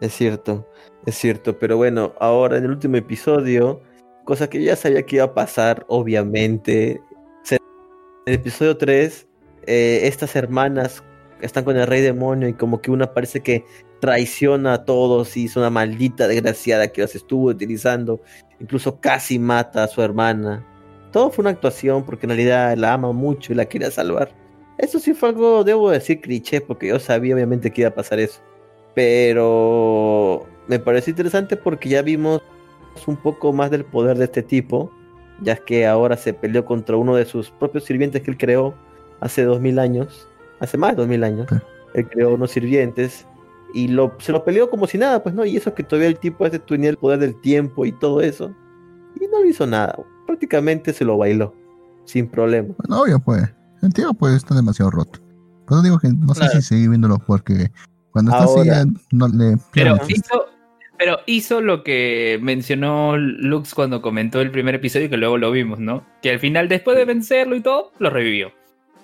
Es cierto, es cierto. Pero bueno, ahora en el último episodio, cosa que ya sabía que iba a pasar, obviamente. En el episodio 3, eh, estas hermanas están con el rey demonio y como que una parece que traiciona a todos y es una maldita desgraciada que las estuvo utilizando. Incluso casi mata a su hermana. Todo fue una actuación porque en realidad la ama mucho y la quería salvar. Eso sí fue algo, debo decir, cliché, porque yo sabía obviamente que iba a pasar eso. Pero me pareció interesante porque ya vimos un poco más del poder de este tipo, ya que ahora se peleó contra uno de sus propios sirvientes que él creó hace dos mil años, hace más de dos mil años. Él creó unos sirvientes y lo, se lo peleó como si nada, pues no, y eso que todavía el tipo ese tenía el poder del tiempo y todo eso, y no le hizo nada, prácticamente se lo bailó, sin problema. Bueno, obvio, pues. El tío, pues, está demasiado roto. Por eso digo que no sé si seguir viéndolo porque cuando está así ya no le Pero hizo, pero hizo lo que mencionó Lux cuando comentó el primer episodio que luego lo vimos, ¿no? Que al final, después de vencerlo y todo, lo revivió.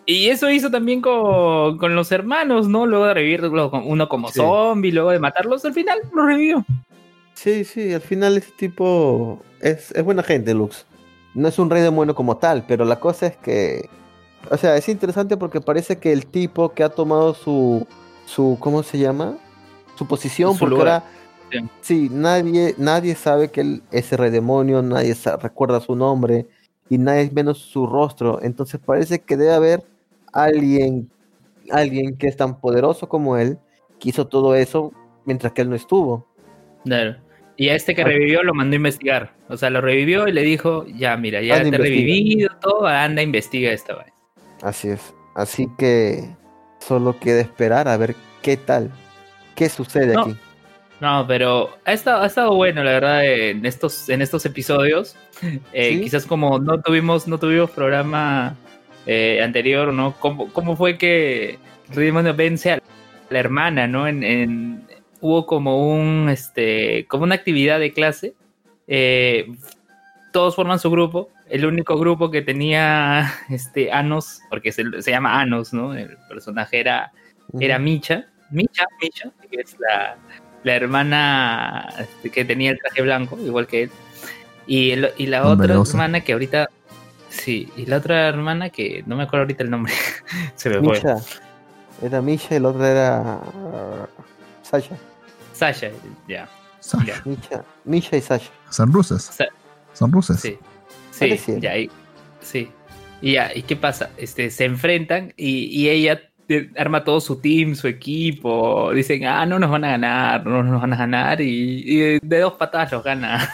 Y eso hizo también con, con los hermanos, ¿no? Luego de revivirlo, con- uno como Sí. zombie, luego de matarlos, al final lo revivió. Sí, sí, al final ese tipo es, es buena gente, Lux. No es un rey demonio como tal, pero la cosa es que, o sea, es interesante porque parece que el tipo que ha tomado su, su, ¿cómo se llama? Su posición, Su porque lugar. ahora, Sí. sí, nadie, nadie sabe que él es el rey demonio, nadie recuerda su nombre y nadie menos su rostro. Entonces parece que debe haber alguien, alguien que es tan poderoso como él, que hizo todo eso mientras que él no estuvo. Claro. Y a este que revivió lo mandó a investigar. O sea, lo revivió y le dijo, ya, mira, ya Anda, te he revivido, todo, anda, investiga esto. güey". Así es. Así que solo queda esperar a ver qué tal, qué sucede No. aquí. No, pero ha estado, ha estado bueno, la verdad, en estos, en estos episodios. Eh, Sí. Quizás como no tuvimos, no tuvimos programa eh, anterior, ¿no? ¿Cómo, cómo fue que Raymond vence a la hermana, ¿no? En, en- hubo como un, este, como una actividad de clase. eh, todos forman su grupo. El único grupo que tenía este Anos, porque se, se llama Anos, ¿no? El personaje era era Micha, Micha, Micha, que es la, la hermana este, que tenía el traje blanco, igual que él. Y, el- y la otra hermana que ahorita. Sí, y la otra hermana que no me acuerdo ahorita el nombre. Se me fue. Misha. Era Misha y el otro era uh, Sasha. Sasha, ya. Ya. Misha, Misha y Sasha. Son rusas. Sa- Son rusas. Sí. Sí, ya. Y, sí. Y ya, ¿y qué pasa? Este, se enfrentan y, y ella te- arma todo su team, su equipo. Dicen, ah, no nos van a ganar, no nos van a ganar. Y, y de dos patadas los gana.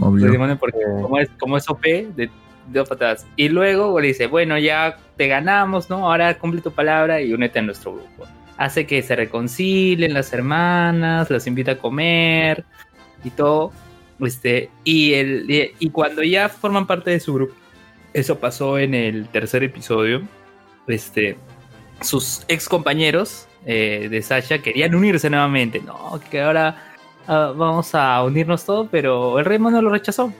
Obvio. Porque Eh. como es, como es OP, de, patadas. Y luego le dice, bueno, ya te ganamos, ¿no? Ahora cumple tu palabra y únete a nuestro grupo. Hace que se reconcilien las hermanas, las invita a comer y todo. Este, y, el, y, cuando ya forman parte de su grupo, eso pasó en el tercer episodio. Este, sus ex compañeros eh, de Sasha querían unirse nuevamente. No, que ahora ah, vamos a unirnos todos, pero el rey no lo rechazó.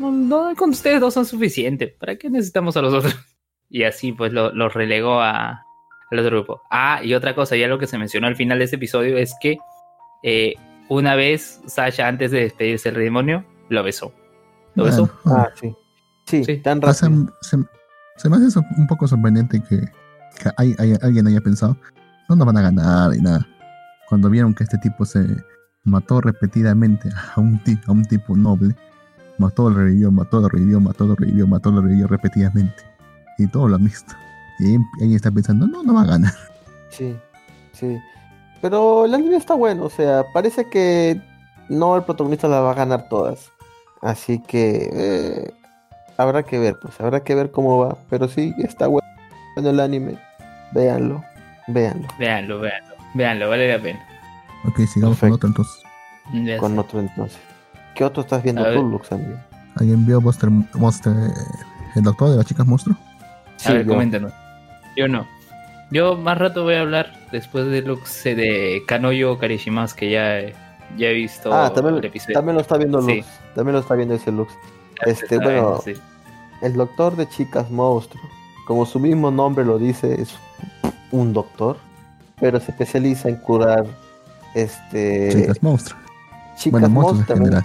No, no, con ustedes dos son suficientes. ¿Para qué necesitamos a los otros? Y así pues lo, lo relegó a, al otro grupo. Ah, y otra cosa, ya lo que se mencionó al final de este episodio es que eh, una vez Sasha, antes de despedirse del demonio, lo besó. ¿Lo besó? Ah, sí. Sí, Sí. tan rápido. se, se me hace so- un poco sorprendente que, que hay- hay- alguien haya pensado, no nos van a ganar y nada. Cuando vieron que este tipo se mató repetidamente a un, a un tipo noble, mató, lo revivió, mató, lo revivió, mató, lo revivió, mató, lo revivió repetidamente. Y todo lo han visto. Y ahí alguien está pensando, no, no va a ganar. Sí, sí. Pero el anime está bueno, o sea, parece que no el protagonista la va a ganar todas. Así que eh, habrá que ver, pues, habrá que ver cómo va. Pero sí, está bueno el anime. Véanlo, véanlo. Véanlo, véanlo. Véanlo, vale la pena. Ok, sigamos con otro entonces. Ya Con sé. otro entonces. ¿Qué otro estás viendo A tú, Lux, amigo? ¿Alguien vio Monster, Monster, el doctor de las chicas monstruo? A ver, yo. coméntanos. Yo no. Yo más rato voy a hablar después de Lux eh, de Kanoyo Karishimas, que ya, ya he visto Ah, también, el episodio. también lo está viendo Sí. Lux. También lo está viendo ese Lux. Este, bueno, sí. El doctor de chicas monstruo. Como su mismo nombre lo dice, es un doctor, pero se especializa en curar este Chicas monstruo. Chicas bueno, monstruos también.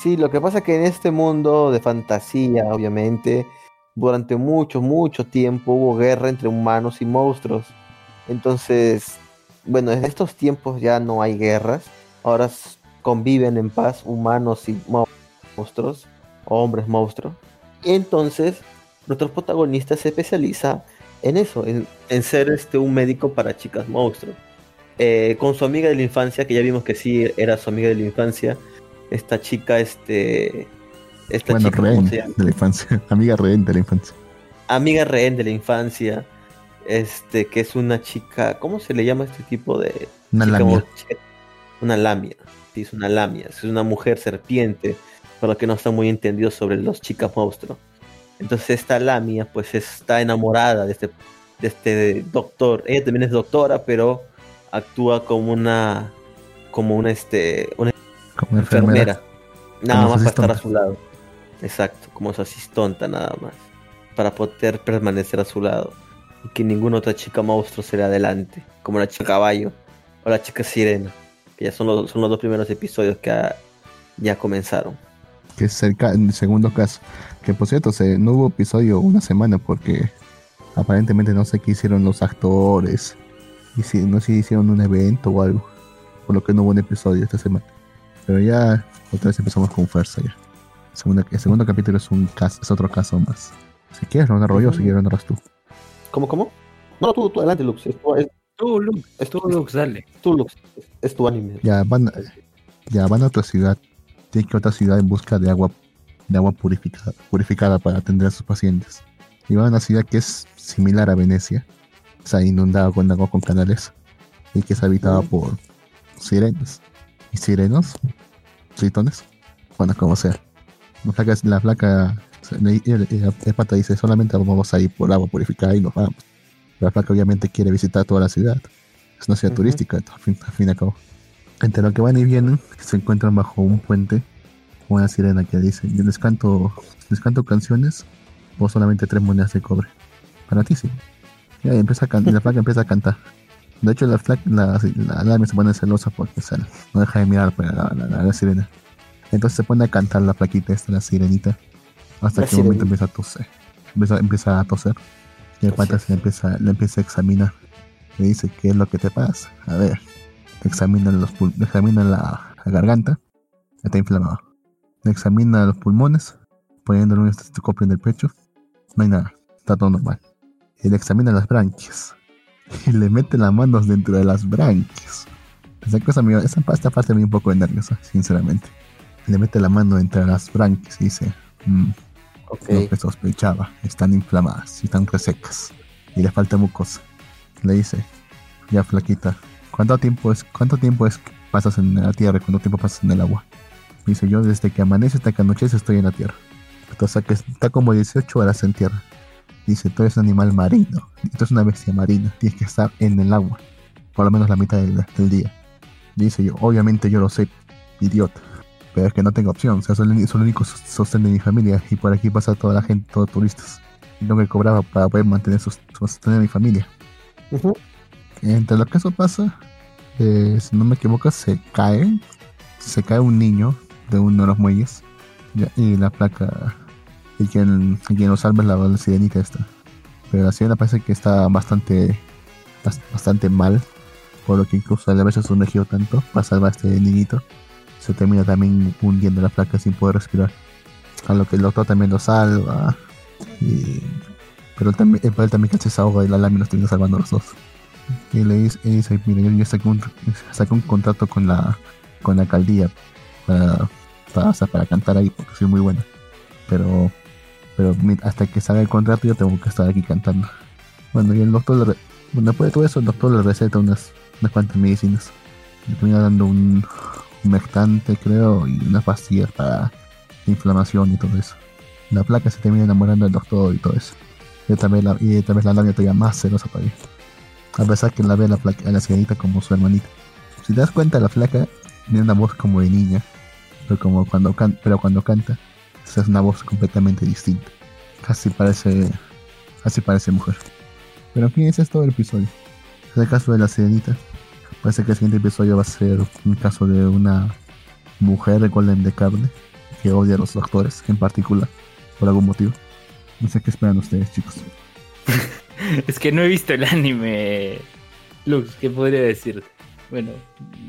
Sí, lo que pasa es que en este mundo de fantasía, obviamente, durante mucho, mucho tiempo hubo guerra entre humanos y monstruos. Entonces, bueno, en estos tiempos ya no hay guerras. Ahora conviven en paz humanos y mo- monstruos, hombres monstruos. Y entonces, nuestro protagonista se especializa en eso, en, en ser este, un médico para chicas monstruos. Eh, con su amiga de la infancia, que ya vimos que sí era su amiga de la infancia, esta chica, este. Esta Bueno, chica, ¿cómo rehén de la infancia. Amiga rehén de la infancia. Amiga rehén de la infancia, este, que es una chica, ¿cómo se le llama este tipo de Una chica lamia. chica- Una lamia, sí, es una lamia, es una mujer serpiente, para los que no están muy entendidos sobre los chicas monstruos. Entonces esta lamia, pues está enamorada de este, de este doctor. Ella también es doctora, pero actúa como una, como una, este, una Como enfermera. enfermera. Nada Como más para estar a su lado. Exacto, como su asistonta nada más. Para poder permanecer a su lado. Y que ninguna otra chica monstruo se le adelante. Como la chica caballo o la chica sirena. Que ya son los, son los dos primeros episodios que ya comenzaron. Que es el, el segundo caso. Que por cierto, se, no hubo episodio una semana porque aparentemente no sé qué hicieron los actores. Y si, no sé si hicieron un evento o algo. Por lo que no hubo un episodio esta semana. Pero ya otra vez empezamos con fuerza ya. Segunda- el segundo capítulo es un caso, es otro caso más. Si quieres lo narro yo, si quieres lo narras tú. ¿Cómo, cómo? No, tú, tú adelante, Lux. Es tu, es, Tú, Lux, es tu- tú, Lux, dale. tú, Lux. Es, es tu anime. Ya van, ya van a otra ciudad. Tienen que ir a otra ciudad en busca de agua, de agua purificada, purificada para atender a sus pacientes. Y van a una ciudad que es similar a Venecia. Está inundada con agua con canales. Y que es habitada Mm. por sirenas. ¿Y sirenos? ¿Tritones? Bueno, como sea. La flaca, la el, pata dice solamente vamos a ir por agua purificada y nos vamos. La flaca obviamente quiere visitar toda la ciudad. Es una ciudad Ujú. turística, al fin, al fin y al cabo. Entre lo que van y vienen, se encuentran bajo un puente una sirena que dice, yo les canto, les canto canciones por solamente tres monedas de cobre. Para ti sí. Y ahí empieza a la flaca empieza a cantar. De hecho la flaca, la, la, la se pone celosa porque se- no deja de mirar para la, la- sirena. Entonces se pone a cantar la flaquita esta, la sirenita, hasta que un momento empieza a toser. Empieza, empieza a toser. Y el pata se le empieza, le empieza a examinar. Le dice, ¿qué es lo que te pasa? A ver, examina, los pul- examina la, la garganta, está inflamado. Le examina los pulmones, poniéndole un estetoscopio en el pecho. No hay nada, está todo normal. Y le examina las branquias. Y le mete las manos dentro de las branquias. Esa cosa me, esa, esta parte me dio un poco de nerviosa, sinceramente. Le mete la mano entre las branquias y dice, "Mm, lo que sospechaba, están inflamadas y están resecas. Y le falta mucosa. Le dice, ya flaquita, ¿cuánto tiempo es, cuánto tiempo es que pasas en la tierra y cuánto tiempo pasas en el agua? Dice, yo desde que amanece hasta que anochece estoy en la tierra. Que está como 18 horas en tierra. Dice, tú eres un animal marino. Tú eres una bestia marina. Tienes que estar en el agua. Por lo menos la mitad del, del día. Dice yo, obviamente yo lo sé, idiota. Pero es que no tengo opción. O sea, soy el, soy el único sos- sostén de mi familia. Y por aquí pasa toda la gente, todos turistas. Y lo que cobraba para poder mantener sus- sostener a mi familia. Ujú. Entre lo que eso pasa, eh, si no me equivoco, se cae. Se cae un niño de uno de los muelles. ya, y la placa. Quien, quien lo salva es la, la sirenita esta. Pero la sirena parece que está bastante. bas- bastante mal. Por lo que incluso al haberse sumergido tanto para salvar a este niñito. Se termina también hundiendo la placa sin poder respirar. A lo que el doctor también lo salva. Y, pero él también, él también se ahoga y la lámina termina salvando a los dos. Y le dice, y dice mira, yo, un, un contrato con la, con la alcaldía para, para, para cantar ahí porque soy muy buena. Pero, pero hasta que salga el contrato yo tengo que estar aquí cantando. Bueno, y el doctor, le bueno, después de todo eso, el doctor le receta unas, unas cuantas medicinas. Le termina dando un humectante, creo, y unas pastillas para inflamación y todo eso. La placa se termina enamorando del doctor y todo eso. Y también la, y también la labia todavía más celosa ella. A pesar que la ve a la, placa, a la sirenita como su hermanita. Si te das cuenta, la flaca tiene una voz como de niña, pero, como cuando, can- pero cuando canta, esa es una voz completamente distinta. Casi parece, casi parece mujer. Pero en fin, ese es todo el episodio. En el caso de la sirenita, parece que el siguiente episodio va a ser un caso de una mujer de golem de carne que odia a los doctores en particular, por algún motivo. No sé qué esperan ustedes, chicos. Es que no he visto el anime. Lux, ¿qué podría decirte? Bueno,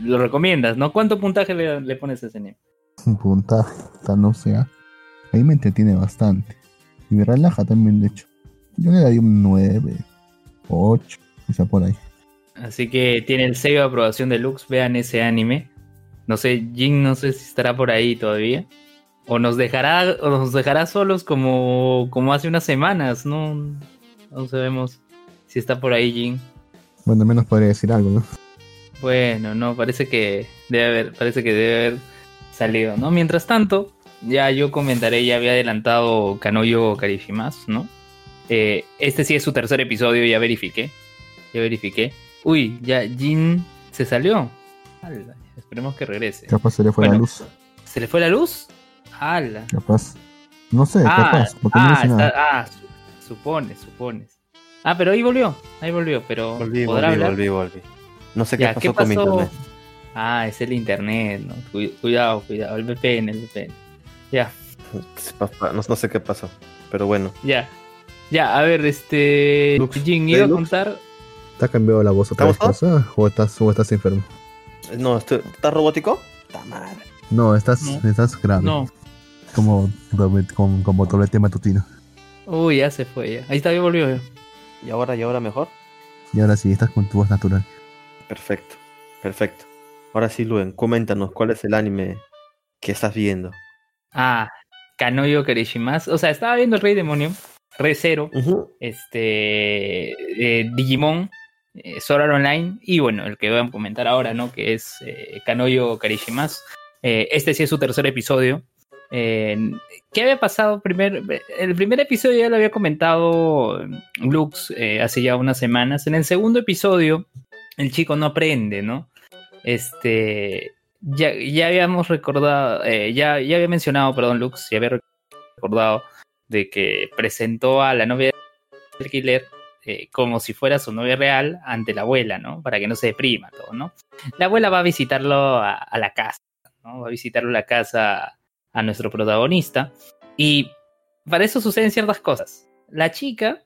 lo recomiendas, ¿no? ¿Cuánto puntaje le, le pones a ese anime? Un puntaje, no sea. Ahí me entretiene bastante. Y me relaja también, de hecho. Yo le daría un 9, 8, quizá por ahí. Así que tiene el sello de aprobación de Lux, vean ese anime. No sé, Jin no sé si estará por ahí todavía. O nos dejará, o nos dejará solos como, como hace unas semanas, ¿no? No sabemos si está por ahí Jin. Bueno, al menos podría decir algo, ¿no? Bueno, no, parece que debe haber, parece que debe haber salido, ¿no? Mientras tanto, ya yo comentaré, ya había adelantado Kanoyo Karishimas, ¿no? Eh, este sí es su tercer episodio, ya verifiqué. Ya verifiqué. Uy, ya Jin se salió. Ala, esperemos que regrese. Capaz se le fue la luz. ¿Se le fue la luz? ¡Hala! Capaz. No sé, Ah, capaz. Porque no ah, dice nada. está- ah, su- supones, supones. Ah, pero ahí volvió, ahí volvió, pero Volví, ¿podrá volví, hablar? volví, volví. No sé Ya, qué pasó con mi internet. Ah, es el internet, ¿no? Cu- Cuidado, cuidado, el VPN, el VPN. Ya, No, no sé qué pasó, pero bueno. ya. Ya, a ver, este. Lux, Jin, ¿sí, iba a contar. ¿Te ha cambiado la voz otra vez. ¿O estás, o estás enfermo? No, estoy- ¿estás robótico? Está mal. No, estás, No. estás grave. No. Como, como, como doblete matutino. Uy, ya se fue, ya. Ahí está, ya volvió. ya. ¿Y ahora, y ahora mejor? Y ahora sí, estás con tu voz natural. Perfecto, perfecto. Ahora sí, Luen, coméntanos cuál es el anime que estás viendo. Ah, Kanoyo Karishimas. O sea, estaba viendo el Rey Demonio, Re Zero, este. eh, Digimon, eh, Sword Art Online. Y bueno, el que voy a comentar ahora, ¿no? Que es eh, Kanoyo Karishimas. Eh, este sí es su tercer episodio. Eh, ¿Qué había pasado? Primer, el primer episodio ya lo había comentado Lux eh, hace ya unas semanas. En el segundo episodio, el chico no aprende, ¿no? Este. Ya, ya habíamos recordado, eh, ya, ya había mencionado, perdón, Lux, ya había recordado de que presentó a la novia del killer eh, como si fuera su novia real ante la abuela, ¿no? Para que no se deprima todo, ¿no? La abuela va a visitarlo a, la casa, ¿no? Va a visitarlo a la casa a nuestro protagonista. Y para eso suceden ciertas cosas. La chica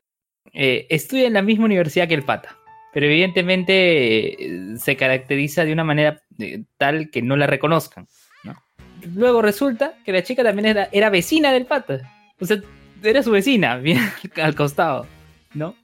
eh, estudia en la misma universidad que el pata, pero evidentemente eh, se caracteriza de una manera eh, tal que no la reconozcan. ¿no? Luego resulta que la chica también era, era vecina del pata. O sea, era su vecina, bien al costado, ¿no?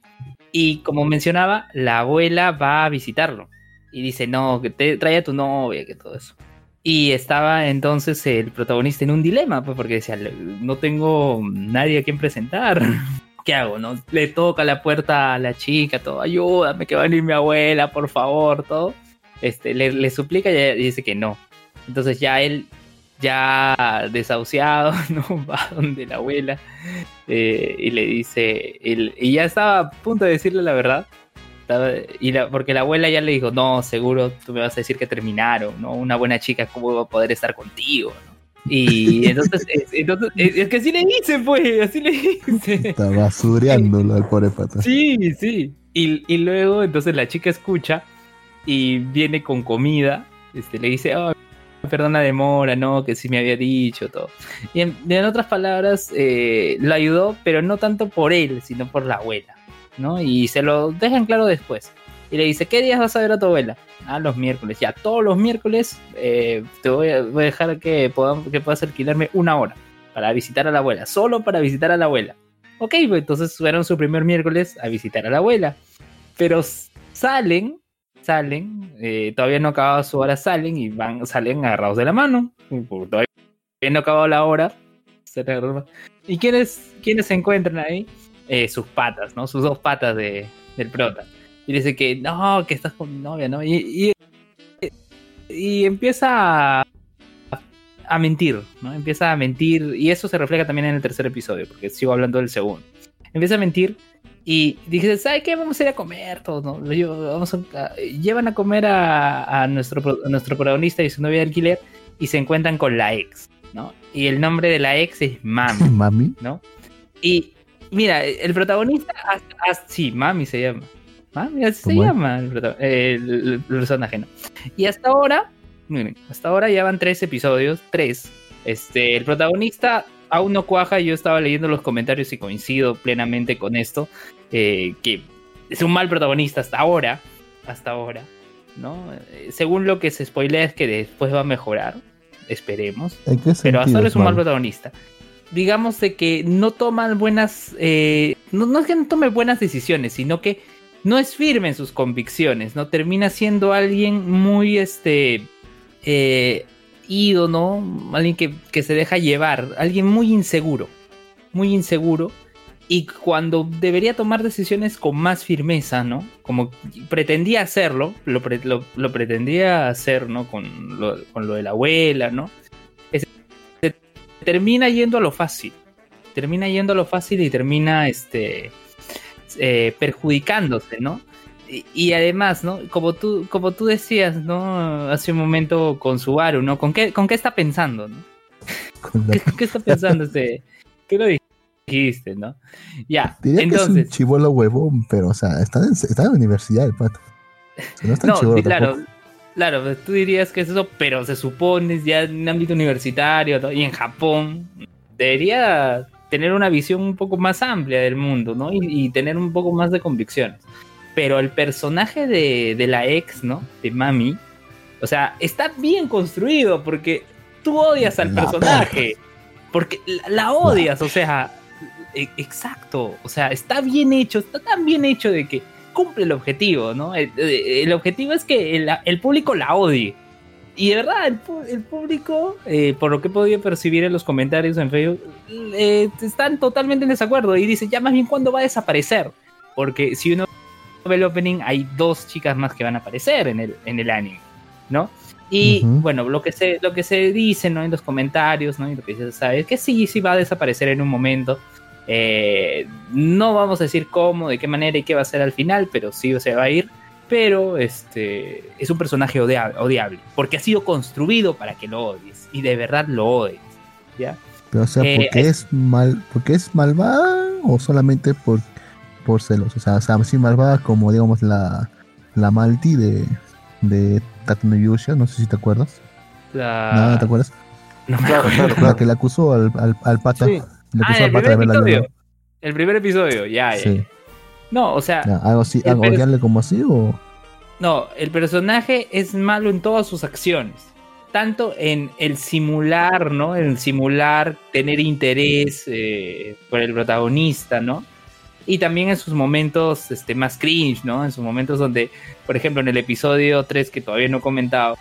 Y como mencionaba, la abuela va a visitarlo. Y dice, no, que te trae a tu novia, que todo eso. Y estaba entonces el protagonista en un dilema, pues porque decía, no tengo nadie a quien presentar. ¿Qué hago? No? Le toca la puerta a la chica, todo, ayúdame, que va a venir mi abuela, por favor, todo. Este, le, le suplica y dice que no. Entonces ya él ya desahuciado, ¿no? Va donde la abuela eh, y le dice, el- y ya estaba a punto de decirle la verdad, y la- porque la abuela ya le dijo, no, seguro tú me vas a decir que terminaron, ¿no? Una buena chica, ¿cómo va a poder estar contigo? ¿no? Y entonces, es, entonces es, es que así le dice, pues, así le dice. Está basureándolo al pobre pata. Sí, sí. Y, y luego, entonces la chica escucha y viene con comida. Este, le dice, oh, perdona la demora, no, que sí me había dicho todo. Y en, en otras palabras, eh, lo ayudó, pero no tanto por él, sino por la abuela, ¿no? Y se lo dejan claro después. Y le dice, ¿qué días vas a ver a tu abuela? Ah, los miércoles. Ya, todos los miércoles eh, te voy a, dejar que, que puedas alquilarme una hora para visitar a la abuela, solo para visitar a la abuela. Ok, pues entonces fueron su primer miércoles a visitar a la abuela. Pero salen, salen, eh, todavía no acababa su hora, salen y van, salen agarrados de la mano. porque Todavía no acabado la hora. ¿Y quiénes, quiénes se encuentran ahí? Eh, sus patas, ¿no? Sus dos patas de, del prota. Y dice que no, que estás con mi novia, ¿no? Y, y, y empieza a, a mentir, ¿no? Empieza a mentir. Y eso se refleja también en el tercer episodio, porque sigo hablando del segundo. Empieza a mentir y dije, ¿sabes qué? Vamos a ir a comer todos, ¿no? Vamos a- a- llevan a comer a, nuestro, a nuestro protagonista y su novia de alquiler y se encuentran con la ex, ¿no? Y el nombre de la ex es Mami, Mami. ¿no? Y mira, el protagonista, hasta- hasta- sí, Mami se llama. Mami, así se ¿Cómo es? llama el, prota- el- el personaje, ¿no? Y hasta ahora, miren, hasta ahora ya van tres episodios, tres. Este, el protagonista aún no cuaja, yo estaba leyendo los comentarios y coincido plenamente con esto, eh, que es un mal protagonista hasta ahora, hasta ahora, ¿no? Eh, según lo que se spoilea es que después va a mejorar, esperemos. ¿En qué Pero hasta ahora es un mal protagonista. Digamos de que no toman buenas. eh, no, no es que no tome buenas decisiones, sino que no es firme en sus convicciones, ¿no? Termina siendo alguien muy este. Eh, ido, ¿no? Alguien que, que se deja llevar, alguien muy inseguro. Muy inseguro. Y cuando debería tomar decisiones con más firmeza, ¿no? Como pretendía hacerlo, lo, pre- lo- lo pretendía hacer, ¿no? Con lo, con lo de la abuela, ¿no? termina yendo a lo fácil. Termina yendo a lo fácil y termina este eh, perjudicándose, ¿no? Y, y además, ¿no? Como tú, como tú decías, ¿no? Hace un momento con Subaru, ¿no? ¿Con qué, con qué está pensando, ¿no? ¿Qué, qué está pensando este? ¿Qué lo dijiste, no? Ya, Diría que es un entonces. chivolo huevón, pero, o sea, está en, está en la universidad el pato. O sea, no es tan No, chivolo sí, claro, claro, pues, tú dirías que es eso, pero se supone ya en ámbito universitario ¿no? y en Japón debería tener una visión un poco más amplia del mundo, ¿no? Y, y tener un poco más de convicciones. Pero el personaje de, de la ex, ¿no? De Mami, o sea, está bien construido porque tú odias al La personaje. Porque la, la odias, o sea, e- exacto. O sea, está bien hecho, está tan bien hecho de que cumple el objetivo, ¿no? El, el objetivo es que el, el público la odie. Y de verdad, el, el público, eh, por lo que he podido percibir en los comentarios en Facebook, eh, están totalmente en desacuerdo y dicen, ya más bien, ¿cuándo va a desaparecer? Porque si uno ve el opening, hay dos chicas más que van a aparecer en el, en el anime, ¿no? Y Ujú. bueno, lo que se, lo que se dice ¿no? en los comentarios, ¿no? Y lo que se sabe es que sí, sí va a desaparecer en un momento. Eh, no vamos a decir cómo, de qué manera y qué va a ser al final, pero sí se va a ir. Pero este es un personaje odia- odiable, porque ha sido construido para que lo odies, y de verdad lo odies. ¿ya? Pero, o sea, eh, ¿por qué es mal, porque es malvada o solamente por, por celos? O sea, o sea, sí malvada como, digamos, la, la Malti de, de Yusha, no sé si te acuerdas. La- Nada, ¿te acuerdas? no Claro, claro, La que le acusó al, al, al pata. Sí. Le Ah, acusó el al pata primer de haberla episodio. El primer episodio, ya, ya. Sí. No, o sea, Ya, algo así, algo, como así o. No, el personaje es malo en todas sus acciones. Tanto en el simular, ¿no? En simular tener interés eh, por el protagonista, ¿no? Y también en sus momentos este, más cringe, ¿no? En sus momentos donde, por ejemplo, en el episodio 3, que todavía no he comentado,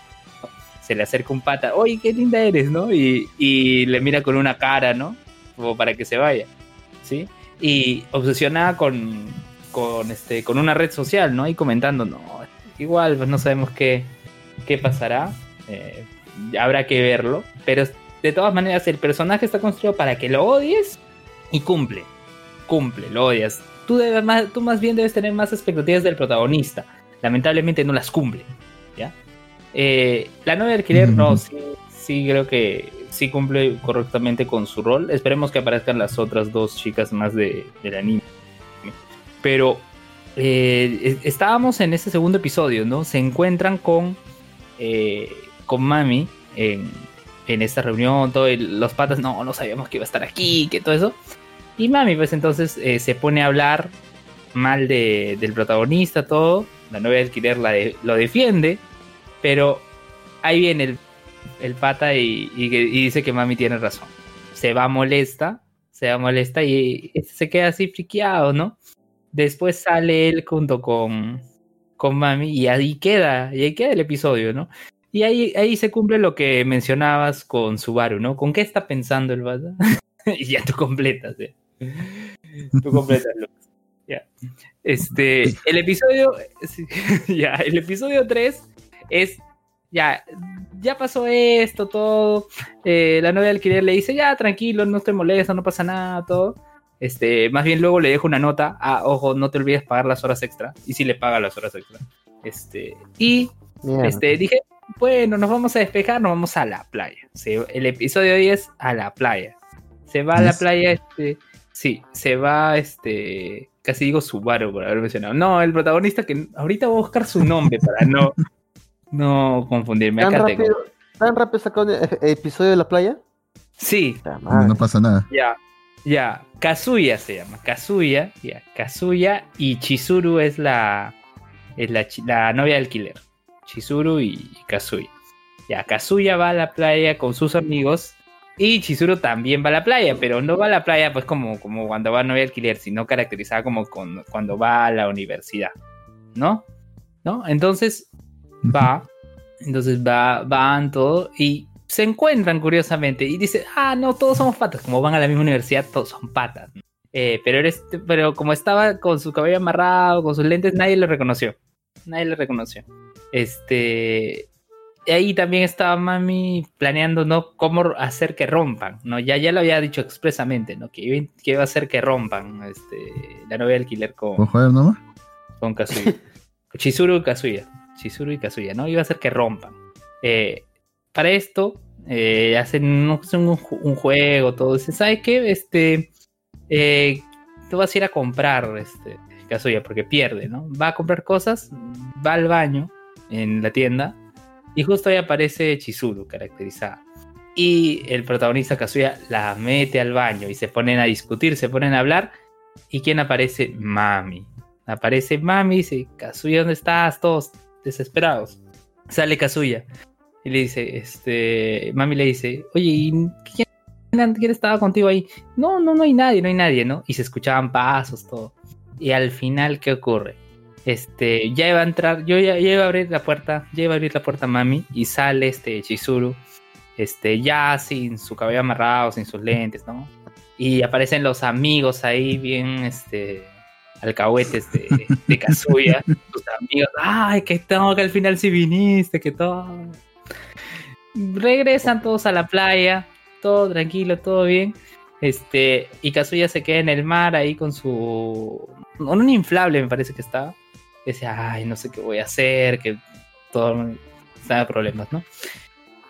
se le acerca un pata, oye, qué linda eres, ¿no? Y, y le mira con una cara, ¿no? Como para que se vaya, ¿sí? Y obsesionada con, con, este, con una red social, ¿no? Y comentando, no, igual pues no sabemos qué, qué pasará, eh, habrá que verlo, pero de todas maneras, el personaje está construido para que lo odies y cumple. Cumple, lo odias. Tú, debes más, tú más bien debes tener más expectativas del protagonista. Lamentablemente no las cumple. ¿ya? Eh, la novia de alquiler, no, sí, sí creo que sí cumple correctamente con su rol. Esperemos que aparezcan las otras dos chicas más de, del anime. Pero eh, estábamos en ese segundo episodio, ¿no? Se encuentran con, eh, con Mami en, en esta reunión, todo los patas, no, no sabíamos que iba a estar aquí, que todo eso. Y Mami, pues entonces eh, se pone a hablar mal de, del protagonista, todo. La novia de alquiler lo defiende, pero ahí viene el, el pata y, y dice que Mami tiene razón. Se va molesta, se va molesta y se queda así friqueado, ¿no? Después sale él junto con, con Mami y ahí queda, y ahí queda el episodio, ¿no? Y ahí, ahí se cumple lo que mencionabas con Subaru, ¿no? ¿Con qué está pensando el vato? y ya tú completas, ¿eh? Tú completas, Lucas. Ya. Este, el episodio, sí, ya, el episodio 3 es, ya, ya pasó esto, todo. eh, la novia de alquiler le dice, ya, tranquilo, no te molesta, no pasa nada, todo. Este, más bien luego le dejo una nota, ah, ojo, no te olvides pagar las horas extra. Y si le paga las horas extra. Este, y este, dije, bueno, nos vamos a despejar, nos vamos a la playa. Se- el episodio 10 a la playa. Se va a la playa, este, sí, se va, este, casi digo Subaru por haber mencionado. No, el protagonista que ahorita voy a buscar su nombre para no, no confundirme. ¿Tan Acá tengo. rápido, ¿Tan rápido sacó el episodio de la playa? Sí, no pasa nada. ya, ya, Kazuya se llama, Kazuya, ya, Kazuya y Chizuru es la, es la, la novia de alquiler. Chizuru y Kazuya. Ya, Kazuya va a la playa con sus amigos y Chizuru también va a la playa, pero no va a la playa pues como, como cuando va a novia alquiler, sino caracterizada como con- cuando va a la universidad, ¿no? ¿No? Entonces va, entonces va, van todo y se encuentran curiosamente y dice, ah, no, todos somos patas, como van a la misma universidad, todos son patas. Eh, pero, eres, pero como estaba con su cabello amarrado, con sus lentes, nadie lo reconoció. Nadie lo reconoció. Este. ahí también estaba Mami planeando, ¿no? Cómo hacer que rompan, ¿no? Ya, ya lo había dicho expresamente, ¿no? Que iba, que iba a hacer que rompan este, la novia de alquiler con, ¿Puedo joder nomás? con Kazuya. Chizuru y Kazuya. Chizuru y Kazuya, ¿no? Iba a hacer que rompan. Eh, para esto, eh, hacen, un, un un juego, todo. Dicen, ¿sabes qué? Este, eh, tú vas a ir a comprar, este, Kazuya, porque pierde, ¿no? Va a comprar cosas, va al baño en la tienda, y justo ahí aparece Chizuru, caracterizada. Y el protagonista Kazuya la mete al baño y se ponen a discutir, se ponen a hablar. ¿Y quién aparece? Mami. Aparece Mami y dice, Kazuya, ¿dónde estás? Todos desesperados. Sale Kazuya y le dice, este, Mami le dice, oye, ¿y quién, quién estaba contigo ahí? No, no, no hay nadie, no hay nadie, ¿no? Y se escuchaban pasos, todo. Y al final, ¿qué ocurre? Este, ya iba a entrar, yo ya, ya iba a abrir la puerta, ya iba a abrir la puerta Mami y sale este Chizuru, este, ya sin su cabello amarrado, sin sus lentes, ¿no? Y aparecen los amigos ahí bien, este, alcahuetes de, de Kazuya, sus amigos, ay, que todo, que al final sí viniste, que todo. Regresan todos a la playa, todo tranquilo, todo bien. Este, y Kazuya se queda en el mar ahí con su. con un inflable, me parece que estaba. Dice, ay, no sé qué voy a hacer, que todo está de problemas, ¿no?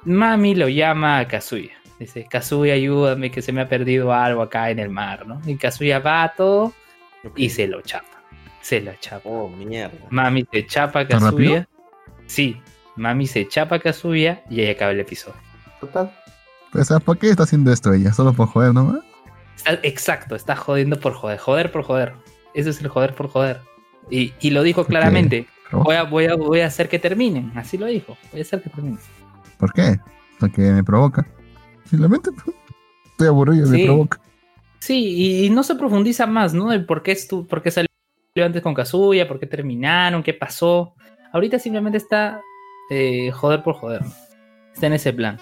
Mami lo llama a Kazuya. Dice, Kazuya, ayúdame, que se me ha perdido algo acá en el mar, ¿no? Y Kazuya va a todo y se lo chapa. Se lo chapa. Oh, mierda. Mami se chapa a ¿Tan Kazuya. Sí, Mami se chapa a Kazuya y ahí acaba el episodio. Total. Pues, ¿sabes por qué está haciendo esto ella? ¿Solo por joder nomás? Exacto, está jodiendo por joder. Joder por joder. Ese es el joder por joder. Y, y lo dijo claramente. Voy a, voy, a, voy a hacer que terminen. Así lo dijo. Voy a hacer que terminen. ¿Por qué? Porque me provoca. Simplemente pues, estoy aburrido Sí. me provoca. Sí, y, y no se profundiza más, ¿no? El por qué, estu- por qué salió antes con Kazuya, por qué terminaron, qué pasó. Ahorita simplemente está eh, joder por joder. Está en ese plan.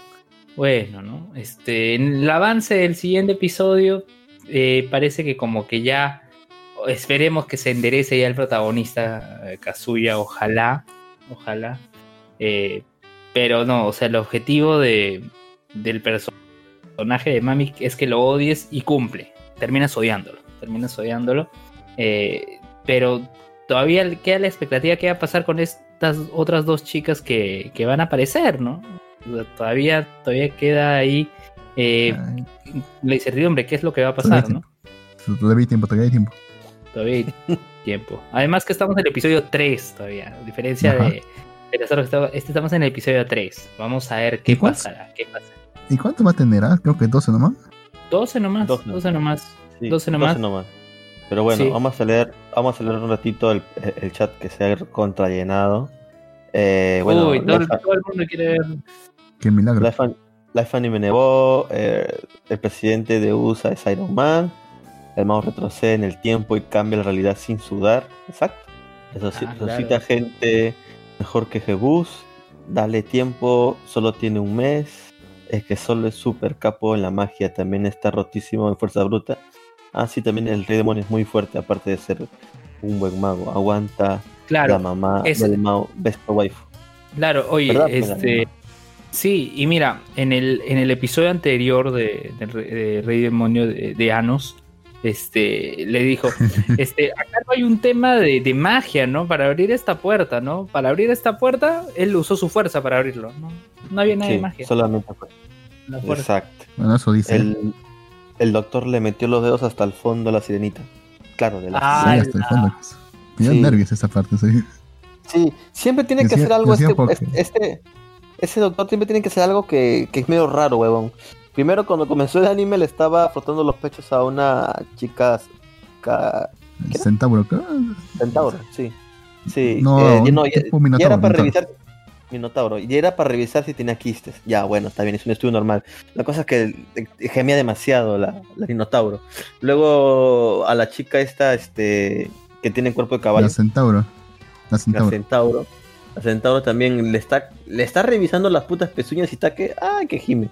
Bueno, ¿no? Este, en el avance del siguiente episodio eh, parece que como que ya esperemos que se enderece ya el protagonista eh, Kazuya, ojalá, ojalá. Eh, pero no, o sea, el objetivo de, del personaje de Mami es que lo odies y cumple. Terminas odiándolo. Terminas odiándolo. Eh, pero todavía queda la expectativa que va a pasar con estas otras dos chicas que, que van a aparecer, ¿no? O sea, Todavía, todavía queda ahí eh, la incertidumbre, qué es lo que va a pasar, ¿no? Todavía hay tiempo, todavía hay tiempo. Todavía hay tiempo. Además que estamos en el episodio 3 todavía, a diferencia Ajá. de, de este estamos en el episodio 3. Vamos a ver qué pasará, qué pasa. ¿Y cuánto va a tener? Ah, creo que 12 nomás. 12 nomás, 12, 12. nomás. Sí, 12 nomás. Pero bueno, Sí. vamos a leer, vamos a leer un ratito el, el chat que se ha contrallenado. Eh, bueno, Uy, todo, todo el mundo quiere ver. Qué milagro. Life, Life Anime Nebo, eh, el presidente de USA es Iron Man, el mouse retrocede en el tiempo y cambia la realidad sin sudar. Exacto. Ah, resucita claro. gente mejor que Jebus. Dale tiempo, solo tiene un mes. Es que solo es super capo en la magia, también está rotísimo en fuerza bruta. Ah, sí, también el rey demonio es muy fuerte, aparte de ser un buen mago. Aguanta la mamá es- del Mao, best waifu. claro, oye, ¿Verdad? este. Sí, y mira, en el, en el episodio anterior de, de Re- de Rey Demonio de, de Anos, este, le dijo, este, acá no hay un tema de, de magia, ¿no? Para abrir esta puerta, ¿no? Para abrir esta puerta, él usó su fuerza para abrirlo, ¿no? No había nada de magia. solamente fue. la fuerza. Exacto. Bueno, eso dice. El, el doctor le metió los dedos hasta el fondo a la sirenita. Claro, de la Ah, Sí, hasta el fondo. Sí. nervios esa parte, sí. Sí, siempre tiene que hacer algo este, este, este- ese doctor siempre tiene que hacer algo que, que es medio raro, huevón. Primero cuando comenzó el anime le estaba frotando los pechos a una chica ca- centauro. ¿qué? centauro, sí. Sí, No, eh, no, ya, era para revisar Minotauro, y era para revisar si tenía quistes. Ya, bueno, está bien, es un estudio normal. La cosa es que eh, gemía demasiado la, la Minotauro. Luego a la chica esta, este, que tiene cuerpo de caballo. La centauro. La La centauro. Centauro. La Centauro también le está, le está revisando las putas pezuñas y está que, ¡ay, que gime!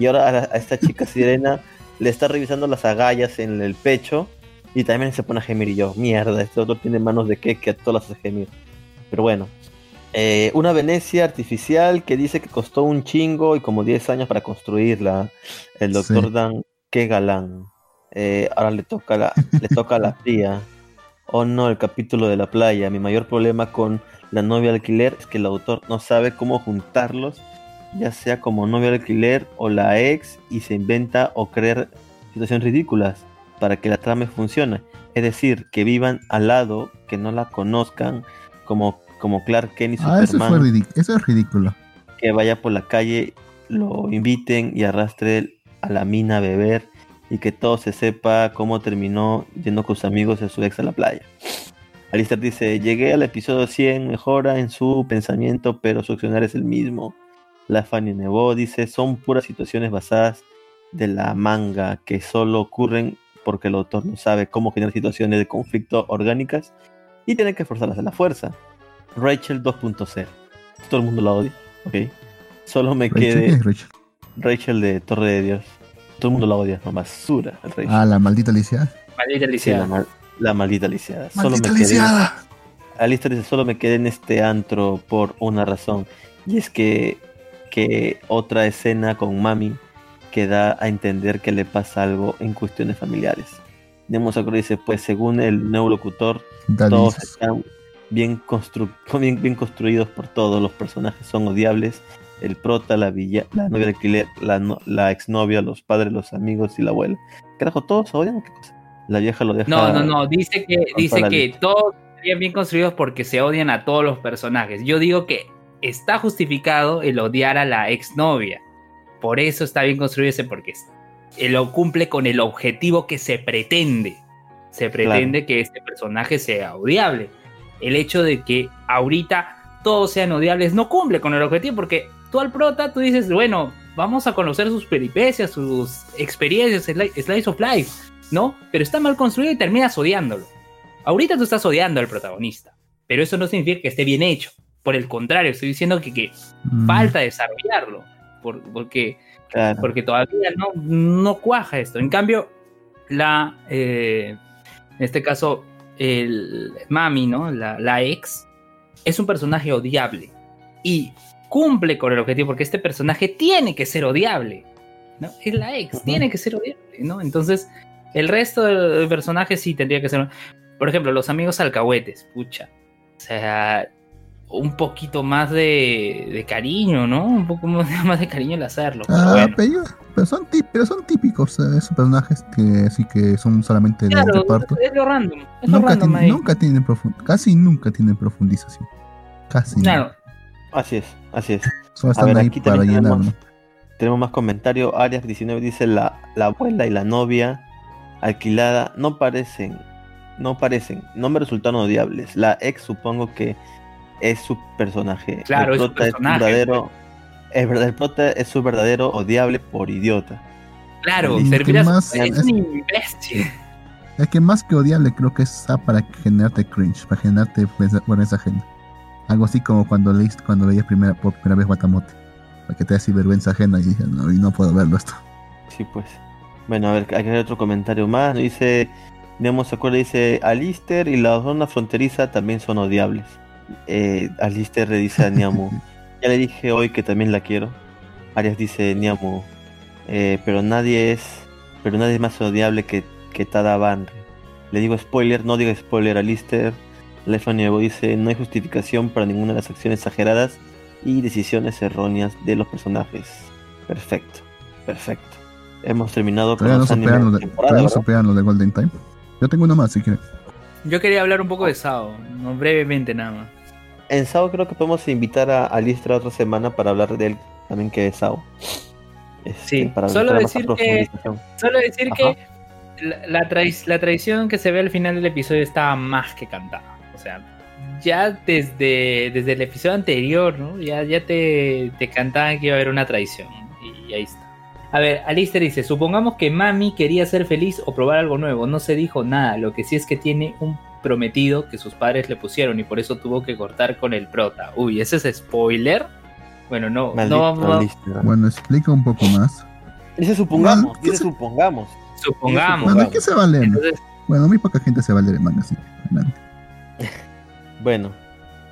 Y ahora a, la- a esta chica sirena le está revisando las agallas en el pecho y también se pone a gemir. Y yo, mierda, este otro tiene manos de que que a todas las hace gemir. Pero bueno. Eh, una Venecia artificial que dice que costó un chingo y como 10 años para construirla. El doctor Sí. Dan, qué galán. Eh, ahora le toca la, le toca a la tía. Oh no, el capítulo de la playa. Mi mayor problema con la novia alquiler es que el autor no sabe cómo juntarlos, ya sea como novia alquiler o la ex, y se inventa o crear situaciones ridículas para que la trama funcione. Es decir, que vivan al lado, que no la conozcan, como, como Clark Kent y Ah, eso, Superman, fue ridículo. eso es ridículo. que vaya por la calle, lo inviten y arrastre a la mina a beber y que todo se sepa cómo terminó yendo con sus amigos y a su ex a la playa. Alistair dice, llegué al episodio 100, mejora en su pensamiento, pero su accionar es el mismo. La Fanny Nebo dice, son puras situaciones basadas de la manga que solo ocurren porque el autor no sabe cómo generar situaciones de conflicto orgánicas y tiene que forzarlas a la fuerza. Rachel 2.0. Todo el mundo la odia, ¿ok? Solo me Rachel, ¿qué quede es Rachel? Rachel de Torre de Dios. Todo el mundo la odia, no basura. El Rachel. Ah, la maldita lisiada. Maldita Sí, lisiada. la, mal- la maldita lisiada. Solo ¡Maldita me quedé, lisiada! Alistair dice, solo me quedé en este antro por una razón. Y es que, que otra escena con Mami que da a entender que le pasa algo en cuestiones familiares. Nemo Sakura dice, pues según el neurolocutor, Daddy todos están bien, constru- bien, bien construidos por todos, los personajes son odiables, el prota, la villa, la novia de alquiler, la, no- la exnovia, los padres, los amigos y la abuela. Carajo, todos se odian o qué cosa. La vieja lo deja. No, no, no, dice que, dice que todos estarían bien construidos porque se odian a todos los personajes. Yo digo que está justificado el odiar a la exnovia. Por eso está bien construido ese porque lo cumple con el objetivo que se pretende. Se pretende que este personaje sea odiable. El hecho de que ahorita todos sean odiables no cumple con el objetivo porque tú al prota tú dices, bueno, vamos a conocer sus peripecias, sus experiencias, sli- slice of life. ¿no? Pero está mal construido y terminas odiándolo. Ahorita tú estás odiando al protagonista, pero eso no significa que esté bien hecho. Por el contrario, estoy diciendo que, que Mm, falta desarrollarlo, por- porque, Claro. porque todavía no, no cuaja esto. En cambio, la, eh, en este caso, el Mami, ¿no? La, la ex, es un personaje odiable y cumple con el objetivo porque este personaje tiene que ser odiable. ¿no? Es la ex, tiene que ser odiable, ¿no? Entonces, el resto del personaje sí tendría que ser. Por ejemplo, los amigos alcahuetes, pucha. O sea, un poquito más de, de cariño, ¿no? Un poco más, de cariño al hacerlo. Pero Ah, bueno. pero, pero son tip- pero son típicos eh, esos personajes que sí que son solamente de Claro, reparto. es lo random. Es lo Nunca, random tienen, ahí. nunca tienen casi nunca tienen profundización. Casi. Claro, Así es, así es. Solo están ver, ahí aquí para llenar. tenemos- ¿no? Tenemos más comentarios. Arias 19 dice la, la abuela y la novia alquilada no parecen, no parecen, no me resultaron odiables. La ex supongo que es su personaje. Claro, el es su personaje, verdadero, el, verdad- el prota es su verdadero odiable por idiota. claro, Y servir que a su- más- es es- un imbécil. Es que más que odiable creo que está para generarte cringe, para generarte vergüenza- vergüenza ajena. Algo así como cuando leíste, cuando veías primera, por primera vez Guatamote. Para que te hagas vergüenza ajena y dices, no, y no puedo verlo esto. Sí, pues. Bueno, a ver, hay otro comentario más. Dice, Nemo se acuerda, dice, Alister y la zona fronteriza también son odiables. Eh, Alister le dice a Niamu, ya le dije hoy que también la quiero. Arias dice, Niamu, eh, pero nadie es, pero nadie es más odiable que, que Tada Banri. Le digo spoiler, no diga spoiler a Alister. Lefa Nuevo dice, no hay justificación para ninguna de las acciones exageradas y decisiones erróneas de los personajes. Perfecto, perfecto. Hemos terminado con los animes superan de lo de, temporada, todavía no ¿verdad? superan lo de Golden Time. Yo tengo uno más si quieres. Yo quería hablar un poco de Sao, no, brevemente nada más. En Sao creo que podemos invitar a, a Listra otra semana para hablar de él también que es Sao. Este, Sí, para solo decir que-. Solo decir Ajá. que la, la, trai- la traición que se ve al final del episodio estaba más que cantada. O sea, ya desde, desde el episodio anterior, ¿no? Ya, ya te, te cantaban que iba a haber una traición. Y ahí está. A ver, Alistair dice, supongamos que Mami quería ser feliz o probar algo nuevo. No se dijo nada. Lo que sí es que tiene un prometido que sus padres le pusieron y por eso tuvo que cortar con el prota. Uy, ¿ese es spoiler? Bueno, no, Maldito no vamos, Listra. Bueno, explica un poco más. Dice supongamos, Bueno, ¿qué dice se- supongamos. supongamos. Bueno, ¿de qué se va a leer? Entonces, Bueno, muy poca gente se va a leer el manga, así que adelante. Bueno,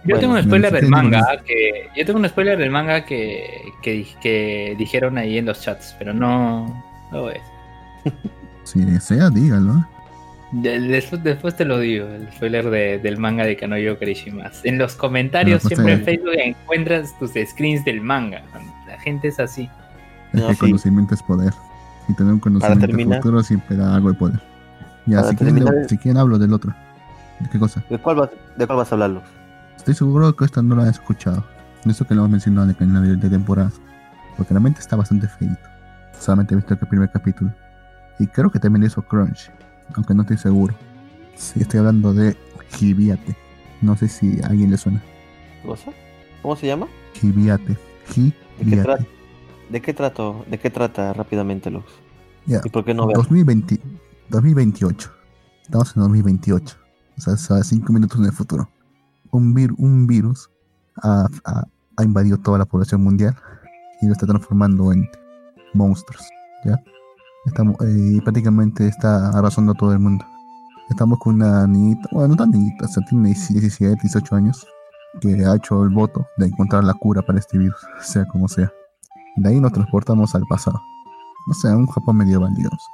Yo Bueno, tengo un spoiler del manga que yo tengo un spoiler del manga que, que, di- que dijeron ahí en los chats, pero no no a decir. Si desea, dígalo. De- Después, después te lo digo, el spoiler de- del manga de Kanoyo Karishimas. En los comentarios Bueno, pues, siempre en. Facebook encuentras tus screens del manga. La gente es así. Es No, que sí. conocimiento es poder. Y tener un conocimiento terminar- futuro siempre da algo de poder. Ya, si quieren, terminar- leo- si quieren hablo del otro. ¿De qué cosa? ¿de cuál vas, de cuál vas a hablar, Lux? Estoy seguro que esta no la han escuchado. Eso que lo hemos mencionado de, de, de temporadas. Porque realmente está bastante feito. Solamente he visto el primer capítulo. Y creo que también hizo Crunch. Aunque no estoy seguro. Sí, estoy hablando de Hibiate. No sé si a alguien le suena. ¿Cómo se llama? Hibiate. ¿De qué, trata? Hibiate. ¿De qué trato? ¿De qué trata rápidamente, Lux? ¿Y por qué no ver? 2020, 2028. Estamos en 2028. O sea, cinco minutos en el futuro. Un, vir- un virus ha, ha- ha invadido toda la población mundial y lo está transformando en monstruos. ¿Ya? Estamos, eh, prácticamente está arrasando a todo el mundo. Estamos con una niñita, bueno, no tan niñita, o sea, tiene 17, 18 años, que ha hecho el voto de encontrar la cura para este virus, sea como sea. De ahí nos transportamos al pasado no sé, a un Japón medieval, digamos.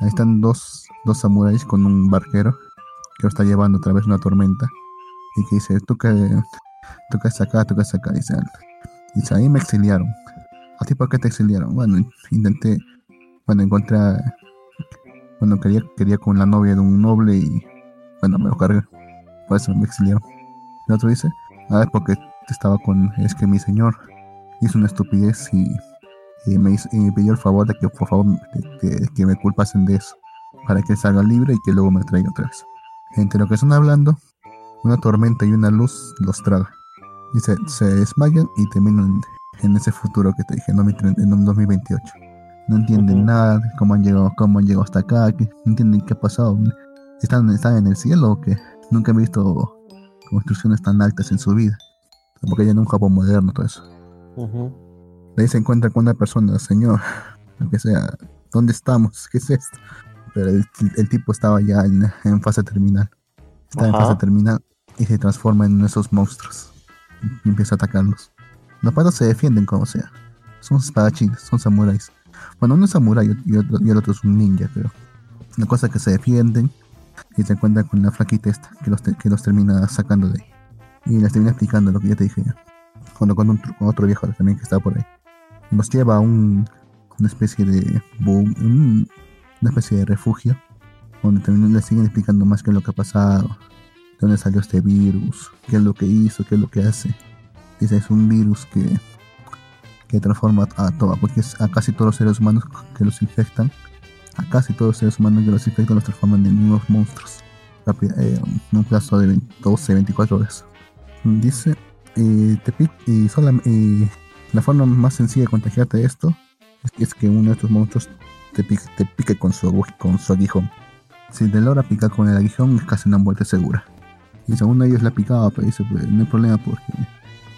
Ahí están dos, dos samuráis con un barquero que lo está llevando a través de una tormenta y que dice, tú que, tú acá, tú que acá, dice. Dice, ahí me exiliaron. ¿A ti por qué te exiliaron? Bueno, intenté, bueno, encontré, a- bueno, quería, quería con la novia de un noble y, bueno, me lo cargué. Por eso me exiliaron. El otro dice, a ver, porque estaba con, es que mi señor hizo una estupidez y y me, hizo- y pidió el favor de que por favor de- que me culpasen de eso para que salga libre y que luego me traiga otra vez. Entre lo que están hablando, una tormenta y una luz los traga. Y se, se desmayan y terminan en ese futuro que te dije, en 2030 en 2028. No entienden Ujú. nada de cómo han llegado, cómo han llegado hasta acá, que no entienden qué ha pasado. ¿Están, están en el cielo o qué? Nunca han visto construcciones tan altas en su vida. Porque ya en un Japón moderno todo eso. De ahí se encuentra con una persona, señor, lo que sea, ¿dónde estamos? ¿Qué es esto? Pero el, el tipo estaba ya en, en fase terminal. Está en fase terminal y se transforma en esos monstruos. Y empieza a atacarlos. Los patos se defienden como sea. Son espadachines, son samuráis. Bueno, uno es samurai y, otro, y el otro es un ninja, pero la cosa es que se defienden y se encuentran con la flaquita esta que los, te- que los termina sacando de ahí. Y les termina explicando lo que ya te dije ya. Cuando con, con otro viejo también que estaba por ahí. Y nos lleva a un, una especie de un- una especie de refugio donde también les siguen explicando más qué es lo que ha pasado, de dónde salió este virus, qué es lo que hizo, qué es lo que hace. Dice, es un virus que, que transforma a, todo, porque es a casi todos los seres humanos que los infectan, a casi todos los seres humanos que los infectan los transforman en unos monstruos. Rápida- eh, en un plazo de 20 12, 24 horas. Dice, eh, te y y la forma más sencilla de contagiarte de esto es, que uno de estos monstruos te pique, te pique con, su, con su aguijón. Si te logra picar con el aguijón es casi una muerte segura. Y según ellos la picaba, pero dice, pues, no hay problema porque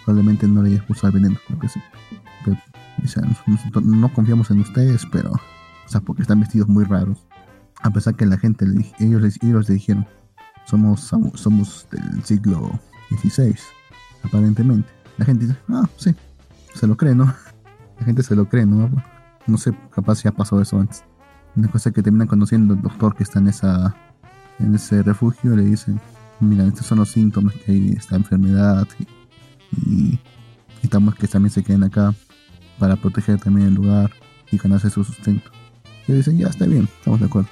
probablemente no le hayas el veneno, lo que. No confiamos en ustedes, pero, o sea, porque están vestidos muy raros. A pesar que la gente, ellos, ellos le dijeron, somos, somos del siglo XVI, aparentemente. La gente dice, ah, sí, se lo cree, ¿no? La gente se lo cree, ¿no? No sé, capaz ya pasó eso antes. Una cosa que terminan conociendo el doctor que está en esa en ese refugio le dicen, mira, estos son los síntomas que hay esta enfermedad y, y necesitamos que también se queden acá para proteger también el lugar y ganarse su sustento. Y dicen, ya está bien, estamos de acuerdo.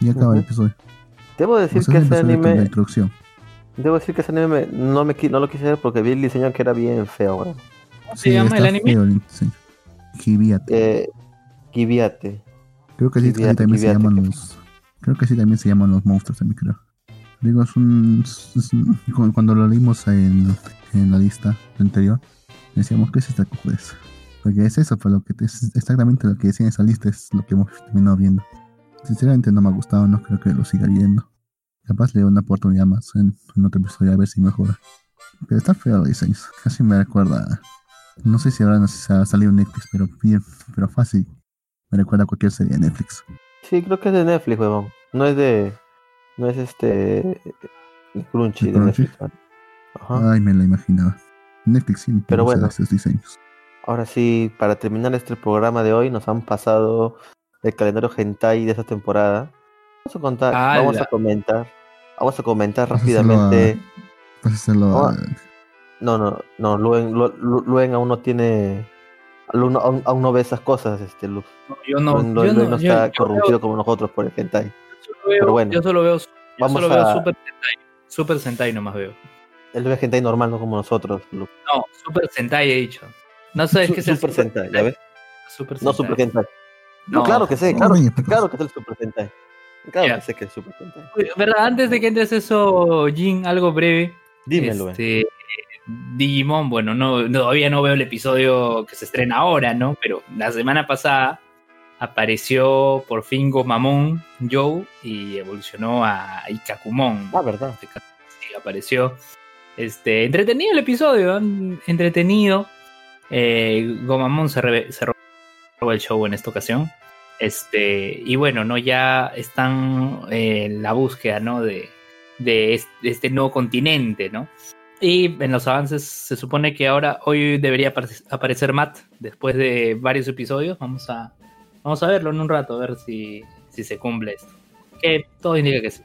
Y acaba el Ujú. episodio. Debo decir O sea, que el ese con la anime, introducción. debo decir que ese anime me- no me no lo quise ver porque vi el diseño que era bien feo. ¿Cómo se llama el anime? feo el diseño. Hibiate. Eh, Kibiate. Creo que sí, Kibiate, así también se Kibiate, llaman que- los. Creo que sí también se llaman los monstruos también creo. Digo, es un. es un- cu- cuando lo leímos en, en la lista anterior, decíamos que es esta cojudez. Porque es eso, fue lo que es exactamente lo que decía en esa lista, es lo que hemos terminado viendo. Sinceramente no me ha gustado, no creo que lo siga viendo. Capaz le doy una oportunidad más en, en otro episodio a ver si mejora. Pero está feo los diseños. Casi me recuerda. No sé si ahora no si ha salido Netflix, pero bien, pero fácil. Me recuerda a cualquier serie de Netflix. Sí, creo que es de Netflix, weón. No es de. No es este. Crunchy, ¿De de Crunchy? Netflix. Ajá. Ay, me lo imaginaba. Netflix siempre Pero bueno. esos diseños. Ahora sí, para terminar este programa de hoy, nos han pasado el calendario hentai de esta temporada. Vamos a contar, ¡Hala! vamos a comentar, vamos a comentar rápidamente. A a- No, no, no, Luen, Lu- Lu- Luen aún no tiene, aún, aún- aún no ve esas cosas, este Luz. Yo no, Luen- yo Luen no, no está yo corrompido veo- como nosotros por el hentai. yo solo veo- Pero bueno, yo solo veo, yo vamos solo veo a- Super Sentai. Super Sentai nomás veo. Él ve hentai normal, no como nosotros, Luz. No, Super Sentai he dicho. No sabes Su- qué es el Super Sentai, ¿ya ves? Super No Sentai. Super hentai. No, No. claro que sé, claro, pues. claro que es el Super hentai. Claro que sé que es Super hentai. Uy, ¿Verdad? Antes de que entres eso, Jin, algo breve. Dime, Luen. Este, Digimon, bueno, no, no, todavía no veo el episodio que se estrena ahora, ¿no? Pero la semana pasada apareció por fin Gomamon Joe y evolucionó a Ikakumon. Ah, verdad. Sí, apareció. Este, entretenido el episodio, ¿eh? entretenido. Eh, Gomamon se, robó el show en esta ocasión. Este, y bueno, ¿no? Ya están eh, en la búsqueda, ¿no? De, este, de este nuevo continente, ¿no? Y en los avances se supone que ahora, hoy debería apare- aparecer Matt después de varios episodios. Vamos a, vamos a verlo en un rato, a ver si, si se cumple esto. Que todo indica que sí.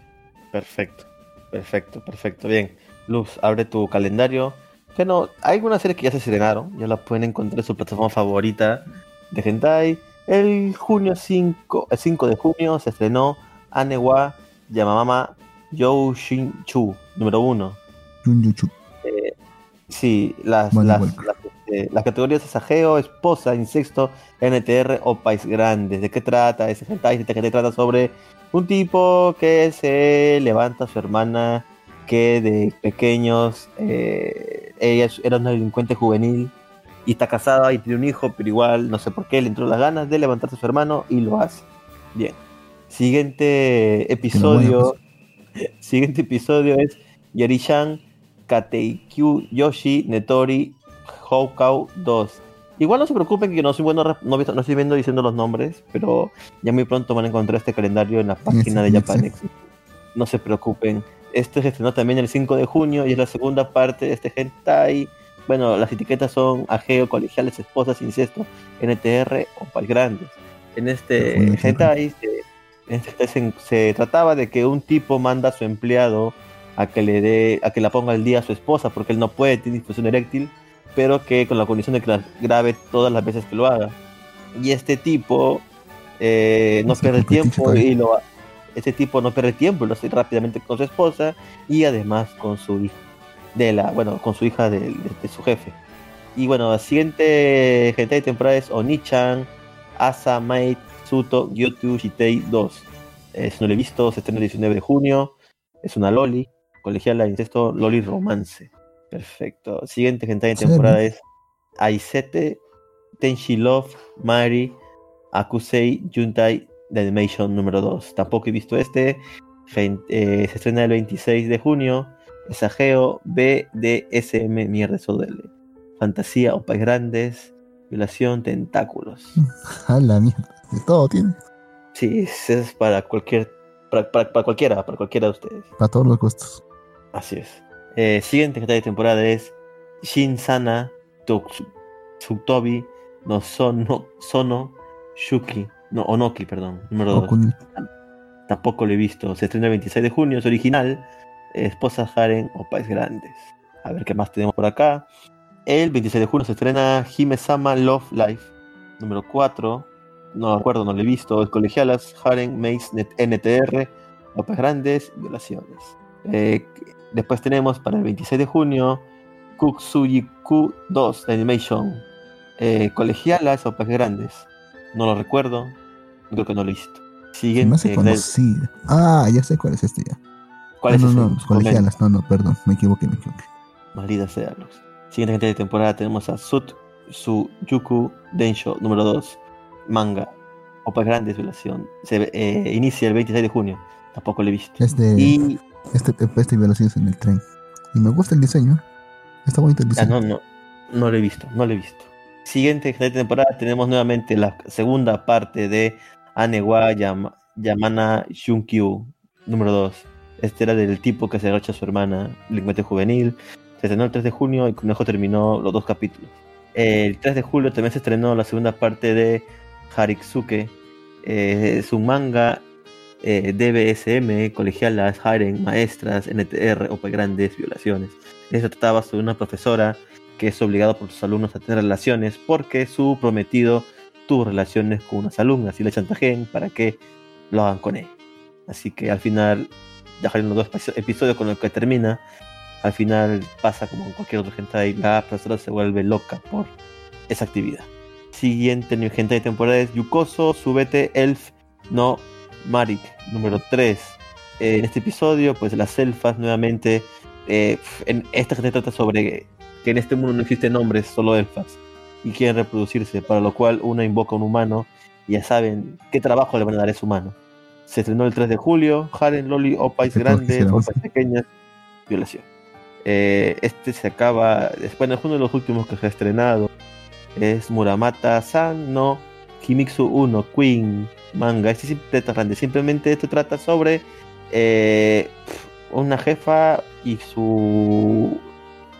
Perfecto, perfecto, perfecto. Bien, Luz, abre tu calendario. Bueno, hay algunas series que ya se estrenaron, ya las pueden encontrar en su plataforma favorita de Hentai. El junio 5, el 5 de junio se estrenó Anewa Yamamama You Shin Chu, número 1. Jun Yuchu. Sí, las, Bueno, las, bueno. las, este, las categorías es ajeo, esposa, insecto, NTR o país grandes. ¿De qué trata ese hentai? Este hentai trata sobre un tipo que se levanta a su hermana que de pequeños eh, ella era una delincuente juvenil y está casada y tiene un hijo, pero igual no sé por qué le entró las ganas de levantarse a su hermano y lo hace. Bien. Siguiente episodio. Siguiente episodio es Yarishan Kateikyu Yoshi Netori Houkau 2. Igual no se preocupen que no soy bueno, no, no estoy viendo diciendo los nombres, pero ya muy pronto van a encontrar este calendario en la página de. Japanex. No se preocupen. Este se estrenó también el 5 de junio y es la segunda parte de este hentai. Bueno, las etiquetas son ajeo, colegiales, esposas, incesto, NTR o pal grandes. En este hentai se, este se, se trataba de que un tipo manda a su empleado a que le dé, a que la ponga al día a su esposa porque él no puede, tiene disfunción eréctil, pero que con la condición de que la grabe todas las veces que lo haga. Y este tipo eh, no Sí, pierde tiempo y lo este tipo no pierde tiempo, lo hace rápidamente con su esposa y además con su hija de la, bueno, con su hija de, de- de su jefe. Y bueno, la siguiente gente de temporada es Onichan, Asa, Mate, Suto, Gyotu, Shitei 2. Eh, si no lo he visto, se estrena el 19 de junio. Es una Loli, colegiala, incesto, Loli romance. Perfecto. Siguiente gente de temporada es Aisete, Tenshi Love, Mari, Akusei, Juntai, de Animation número 2. Tampoco he visto este. Eh, se estrena el 26 de junio. Es Ageo, BDSM, mierda, eso duele. Fantasía, opas grandes, violación, tentáculos. A la mierda. De todo tiene. Sí, es es para cualquier, para, para- para cualquiera, para cualquiera de ustedes. Para todos los gustos. Así es. Eh, siguiente que de temporada es Shinsana Tsutobi no Sono, Sono Shuki, no Onoki, perdón, número 2. Okuni. Tampoco lo he visto. Se estrena el 26 de junio, es original. Esposas Haren o Pais Grandes. A ver qué más tenemos por acá. El 26 de junio se estrena Hime-sama Love Life, número 4. No me acuerdo, no lo he visto. Es colegialas, Haren, Net- NTR, Opas Grandes, violaciones. Eh, después tenemos para el 26 de junio Kutsuyiku 2 de Animation. Eh, colegialas, Opas Grandes. No lo recuerdo. Creo que no lo he visto. Siguiente. que- conocida. Ah, ya sé cuál es este ya. ¿Cuál Ah, es no, ese? no, Comenta. colegialas. No, no, perdón. Me equivoqué, me equivoqué. Maldita sea, Lux. Siguiente gente de temporada tenemos a Sut Yuku Densho número 2. Manga. Opas Grandes, violación. Se eh, inicia el 26 de junio. Tampoco lo he visto. Es de Y este, este violaciones en el tren. Y me gusta el diseño. Está bonito el ah, diseño. no, no, no lo he visto, no lo he visto. Siguiente temporada tenemos nuevamente la segunda parte de Anewa Yama- Yamana Shunkyu número 2. Este era del tipo que se agacha a su hermana, delincuente juvenil. Se estrenó el 3 de junio y con eso terminó los dos capítulos. El 3 de julio también se estrenó la segunda parte de Hariksuke. Eh, es un manga eh, DBSM, colegialas, Haren, maestras, NTR, OP grandes, violaciones. Esto trataba sobre una profesora que es obligada por sus alumnos a tener relaciones porque su prometido tuvo relaciones con unas alumnas y le chantajean para que lo hagan con él. Así que al final, en los dos episo- episodios con los que termina, al final pasa como en cualquier otro hentai, la profesora se vuelve loca por esa actividad. Siguiente new hentai de temporada es Yukoso Subete Elf no Marik, número 3. en este episodio, pues las elfas nuevamente, eh, en esta gente trata sobre que en este mundo no existen hombres, solo elfas, y quieren reproducirse, para lo cual una invoca a un humano y ya saben qué trabajo le van a dar a ese humano. Se estrenó el 3 de julio, Haren, Loli, Opais grandes. Opais pequeñas, violación. Eh, este se acaba, después uno de los últimos que se ha estrenado es Muramata San no Kimitsu 1 Queen manga. Este siempre grande. Simplemente esto trata sobre eh, una jefa y su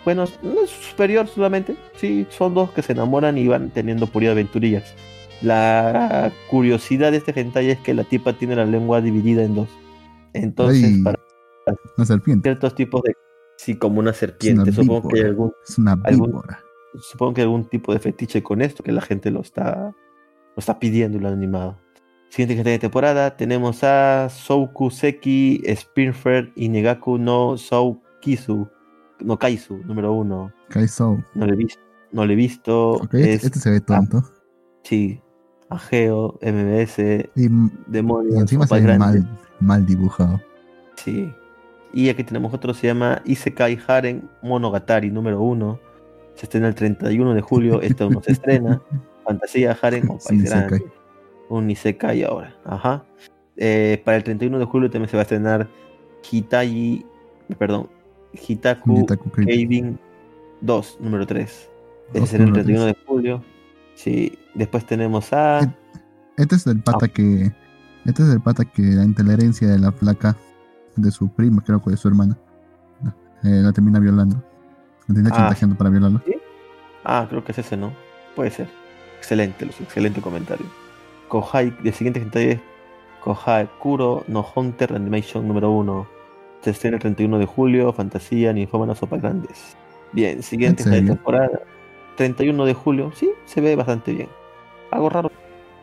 bueno, no es su superior solamente. Sí, son dos que se enamoran y van teniendo por aventurillas. La curiosidad de este hentai es que la tipa tiene la lengua dividida en dos. Entonces, Ay, para Una serpiente. ciertos tipos de sí, como una serpiente. una Supongo que hay algún Es una algún- supongo que hay algún tipo de fetiche con esto que la gente lo está lo está pidiendo y lo han animado. Siguiente gente de temporada tenemos a Souku Seki, Spinfer y Negaku no Soukisu, no Kaisu, número uno. Kaisou. No lo he visto, no lo he visto. Es, este, este se ve tonto. sí, Ageo, MBS, Y, y demonios, encima se ve mal, mal dibujado. Sí. Y aquí tenemos otro, se llama Isekai Haren Monogatari número 1. Se estrena el 31 de julio, este aún no se estrena. Fantasía Haren o País. Grande. Un Isekai ahora. Ajá. Eh, para el 31 de julio también se va a estrenar Hitayi, perdón, Hitaku. Caving 2, número 3. Ese será el número 31 de julio. Sí. Después tenemos a... Este es el pata Ah. que. Este es el pata que la herencia de la placa de su prima, creo que de su hermana, eh, la termina violando. La termina Ah. chantajeando para violarlo. Ah, creo que es ese, ¿no? Puede ser. Excelente, Luz, excelente comentario. Kohai, el siguiente hentai es Kohai Kuro no Hunter Animation número 1. Se estrena el 31 de julio, fantasía, ninfómanas sopa grandes. Bien, siguiente ¿En hentai de temporada. 31 de julio, sí, se ve bastante bien. Algo raro,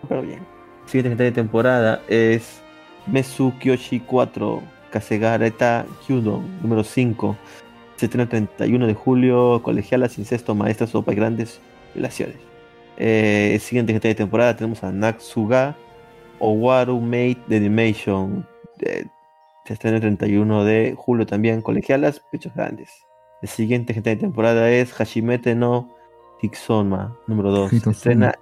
pero bien. Siguiente de temporada es Mesu Kyoshi 4 Kasegareta Kyudon número 5. Se estrena el 31 de julio, colegialas, incesto, maestras, sopa grandes, violaciones. Eh, siguiente hentai de temporada tenemos a Natsuga Owaru Mate Animation. Eh, se estrena el 31 de julio también, colegialas, pechos grandes. El siguiente hentai de temporada es Hashimete no Hixoma número 2. Se estrena,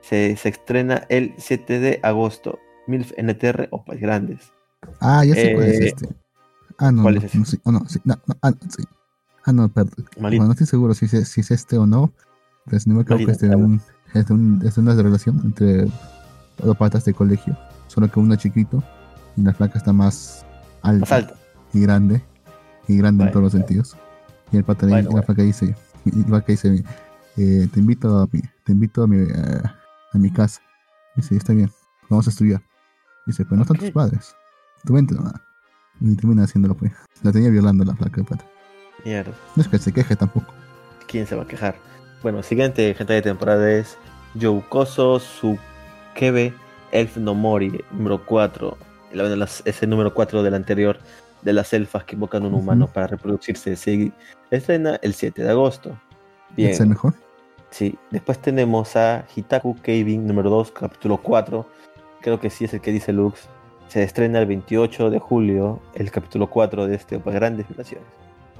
se, se estrena el 7 de agosto. MILF NTR o Pais Grandes. Ah, ya sé cuál es Eh, este. Ah, no, ¿cuál no, es no, sí, oh, no, sí, no, no, ah, no, sí. Ah, no, perdón. Bueno, no estoy seguro si es, si es este o no. Pero si no me equivoco, Malito, es de, un, es, de un, es de una relación entre dos patas de colegio. Solo que uno es chiquito y la flaca está más Más alto. y grande. Y grande en Bueno, todos los bueno. sentidos. Y el pata Bueno, la dice, flaca dice eh, te invito a mi, te invito a mi, eh, a mi casa. Dice, está bien, vamos a estudiar. Dice, pero no están tus padres. Tú vente nomás. Y termina haciéndolo pues. La tenía violando la flaca de pata. Mierda. No es que se queje tampoco. ¿Quién se va a quejar? Bueno, siguiente gente de temporada es Youkoso Sukebe Elf no Mori, número 4. Las- Es el número 4 del anterior de las elfas que invocan a un humano para reproducirse. Se estrena el 7 de agosto. Bien. ¿Es el mejor? Sí, después tenemos a Hitaku Keibin número 2, capítulo 4. Creo que sí es el que dice Lux. Se estrena el 28 de julio, el capítulo 4 de este Opa Grandes Violaciones.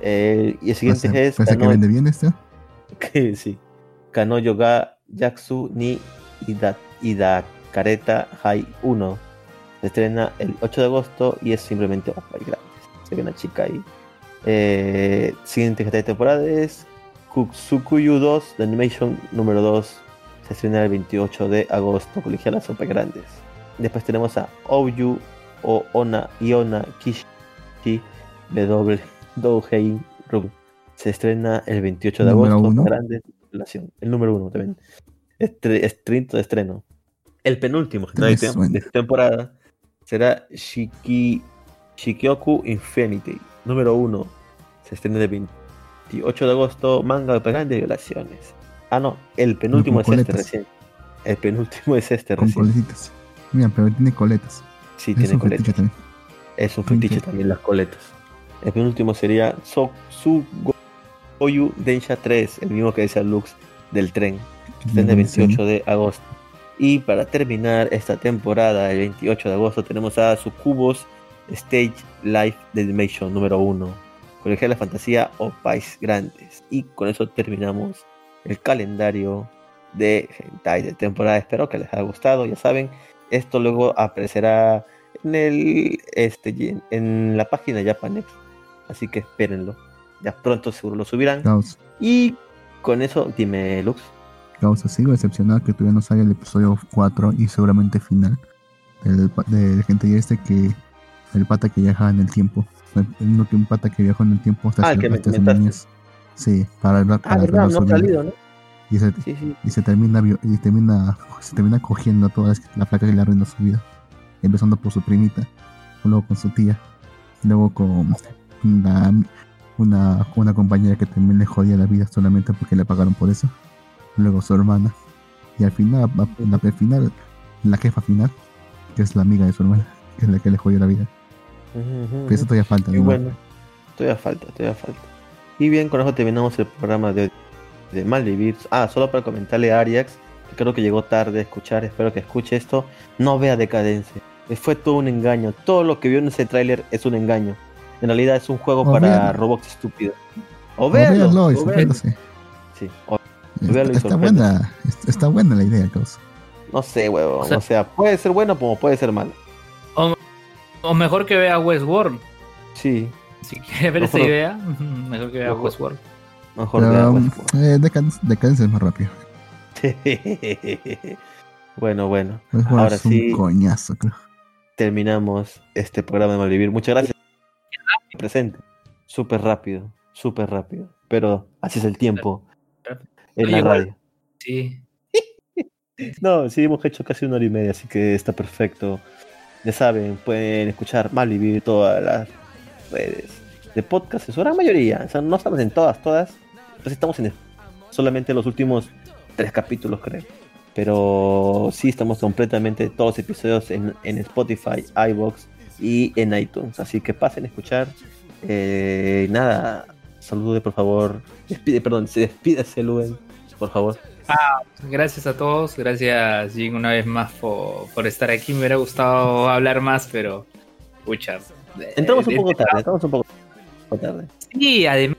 Eh, y el siguiente es parece que vende bien este. que sí. Kanoyo ga Yaksu ni Ida, Idakareta Hai 1. Se estrena el 8 de agosto y es simplemente Opa y Grandes. Se ve una chica ahí. Eh, siguiente de temporada es Kutsukuyu 2 de Animation número 2. Se estrena el 28 de agosto. Colegialas Opa Grandes. Después tenemos a Ouyu o Ona Iona Kishi W Dougei Rub. Se estrena el 28 de Número agosto. uno. Grande relación. El número uno también. Estre- Estrento de estreno. El penúltimo de, suena. de esta temporada será Shiki, Shikyoku Infinity. Número uno. Se estrena el 28 de agosto. Manga de grande violaciones. Ah, no. El penúltimo es este recién. El penúltimo es este Con recién. coletitas. Mira, pero tiene coletas. Sí, es tiene coletas. también. Es un fetiche también las coletas. El penúltimo sería Sokugoyu Densha 3, el mismo que decía Lux del tren. Está en el 28 de agosto. Y para terminar esta temporada, el 28 de agosto, tenemos a Sucubos Stage Life de Animation número 1. Colegio de la Fantasía o Pais Grandes. Y con eso terminamos el calendario de Hentai de temporada. Espero que les haya gustado. Ya saben, esto luego aparecerá en el este en, la página Japanex. Así que espérenlo. Ya pronto seguro lo subirán. Y con eso, dime, Lux. Gauss, sigo decepcionado que todavía no salga el episodio 4 y seguramente final del, del gente y este que el pata que viaja en el tiempo. El único que un pata que viajó en el tiempo hasta Ah, el que me niñez. Sí, para hablar Ah, para verdad, no ha vida. salido, ¿no? Y se, Sí, sí. y se termina y termina se termina cogiendo a todas la flaca que le arruinó su vida empezando por su primita luego con su tía luego con una una, una compañera que también le jodía la vida solamente porque le pagaron por eso luego su hermana y al final en la al final la jefa final que es la amiga de su hermana que es la que le jodió la vida Ujú, ujú, pero eso todavía falta Y ¿no? bueno, todavía falta, todavía falta. Y bien, con eso terminamos el programa de, de Malvivir. Ah, solo para comentarle a Ariax, que creo que llegó tarde a escuchar, espero que escuche esto. No vea decadencia. Eh, Fue todo un engaño. Todo lo que vio en ese tráiler es un engaño. En realidad es un juego O para robots estúpidos. O O véanlo, o véanlo. Sí, o- está, y está buena está, buena la idea causa no sé, huevón. O sea- o sea, puede ser bueno como puede ser malo. O mejor que vea Westworld. Sí, Si quiere ver Mejor- esa idea, mejor que vea Mejor- Westworld. mejor pero vea um, Westworld. eh, decadencia, decadencia es más rápido bueno, bueno. Westworld Ahora es un sí. coñazo creo terminamos este programa de Malvivir. Muchas gracias. Presente. Súper rápido, súper rápido. Pero así es el tiempo en la Igual. radio. Sí. No, sí, hemos hecho casi una hora y media, así que está perfecto. Ya saben, pueden escuchar Malvivir todas las redes de podcast, en su gran mayoría. O sea, no estamos en todas, todas. Pues estamos en solamente los últimos tres capítulos, creo. Pero sí estamos completamente todos los episodios en, en Spotify, iBox y en iTunes. Así que pasen a escuchar. Eh, nada, salude por favor. Despide, perdón, se despide Luen, por favor. Gracias a todos, gracias Jin una vez más por, por estar aquí. Me hubiera gustado hablar más, pero pucha. Entramos un eh, poco eh, tarde, entramos un poco tarde. Sí, además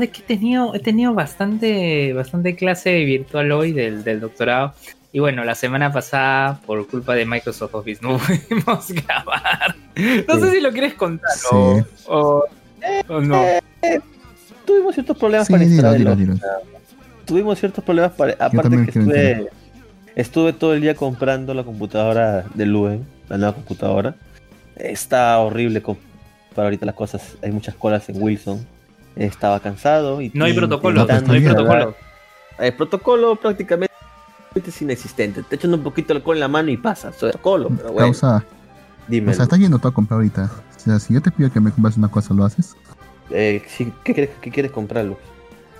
de que he tenido, he tenido bastante, bastante clase virtual hoy del, del doctorado. Y bueno, la semana pasada, por culpa de Microsoft Office, no pudimos grabar. No Sí. sé si lo quieres contar o, Sí. o- o no. Tuvimos ciertos problemas Sí, para dilo, instalarlo. dilo, dilo. Tuvimos ciertos problemas para. Aparte que estuve, estuve todo el día comprando la computadora de Luen, la nueva computadora. Está horrible comprar ahorita las cosas. Hay muchas colas en Wilson. Estaba cansado y No hay protocolo, no hay protocolo. El protocolo prácticamente es inexistente. Te echan un poquito de alcohol en la mano y pasa. Soy protocolo, pero bueno. Causa, Dime. o sea, estás yendo todo a comprar ahorita. O sea, si yo te pido que me compres una cosa, ¿lo haces? Eh, sí, ¿qué, quieres, ¿Qué quieres comprarlo?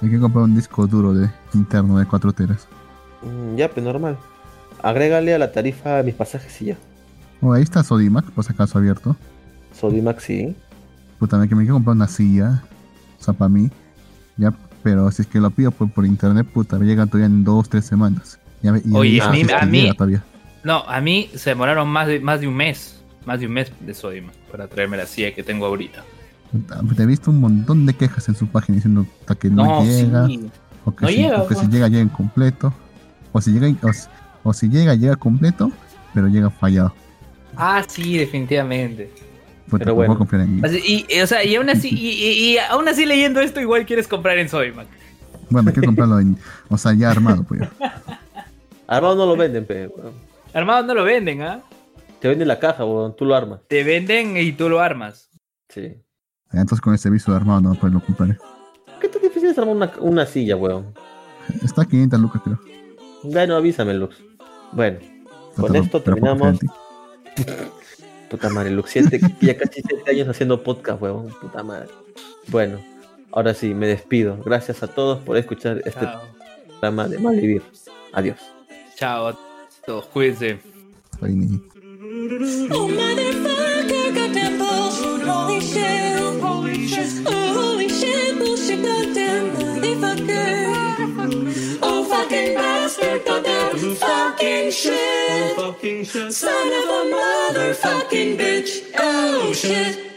Hay que comprar un disco duro de interno de 4 teras. Mm, ya, pues normal. Agrégale a la tarifa mis pasajes y ya. Oh, ahí está Sodimac, por si acaso abierto. Sodimac sí. Puta, me que me quiero comprar una silla. O sea, para mí. Ya, pero si es que lo pido por, por internet, puta, me llega todavía en 2, 3 semanas. Ya, me- y Oye, ya a mí- si a mí- todavía. No, a mí se demoraron más de, más de un mes. Más de un mes de Sodima para traerme la silla que tengo ahorita. Te he visto un montón de quejas en su página diciendo que no, No, llega. sí. O que, No si, llega, o que pues. si llega, llega incompleto. O si llega, o, si- o si llega, llega completo, pero llega fallado. Ah, sí, definitivamente. Puta, Pero ¿cómo bueno. Así- Y, y, o sea, y aún así, y, y- y aún así leyendo esto, igual quieres comprar en Sodimac. Bueno, quiero comprarlo en, o sea, ya armado, pues. Armado no lo venden, pe. Armado no lo venden, ¿ah? Te venden la caja, weón. Tú lo armas. Te venden y tú lo armas. Sí. Entonces con el servicio de armado no pues lo compraré. ¿Qué tan difícil es armar una, una silla, weón? Está a 500 lucas, creo. Bueno, avísame, Lux. Bueno, con esto terminamos. Puta madre, Lux. Siete, ya casi 7 años haciendo podcast, weón. Puta madre. Bueno, ahora sí, me despido. Gracias a todos por escuchar este Chao. programa de Malvivir. Adiós. Chao a todos, cuídense. Ahí ni- Oh motherfucker, goddamn bullshit. Holy shit, oh, holy shit, bullshit, goddamn motherfucker. Oh fucking bastard, goddamn fucking shit. Son of a motherfucking bitch. Oh shit.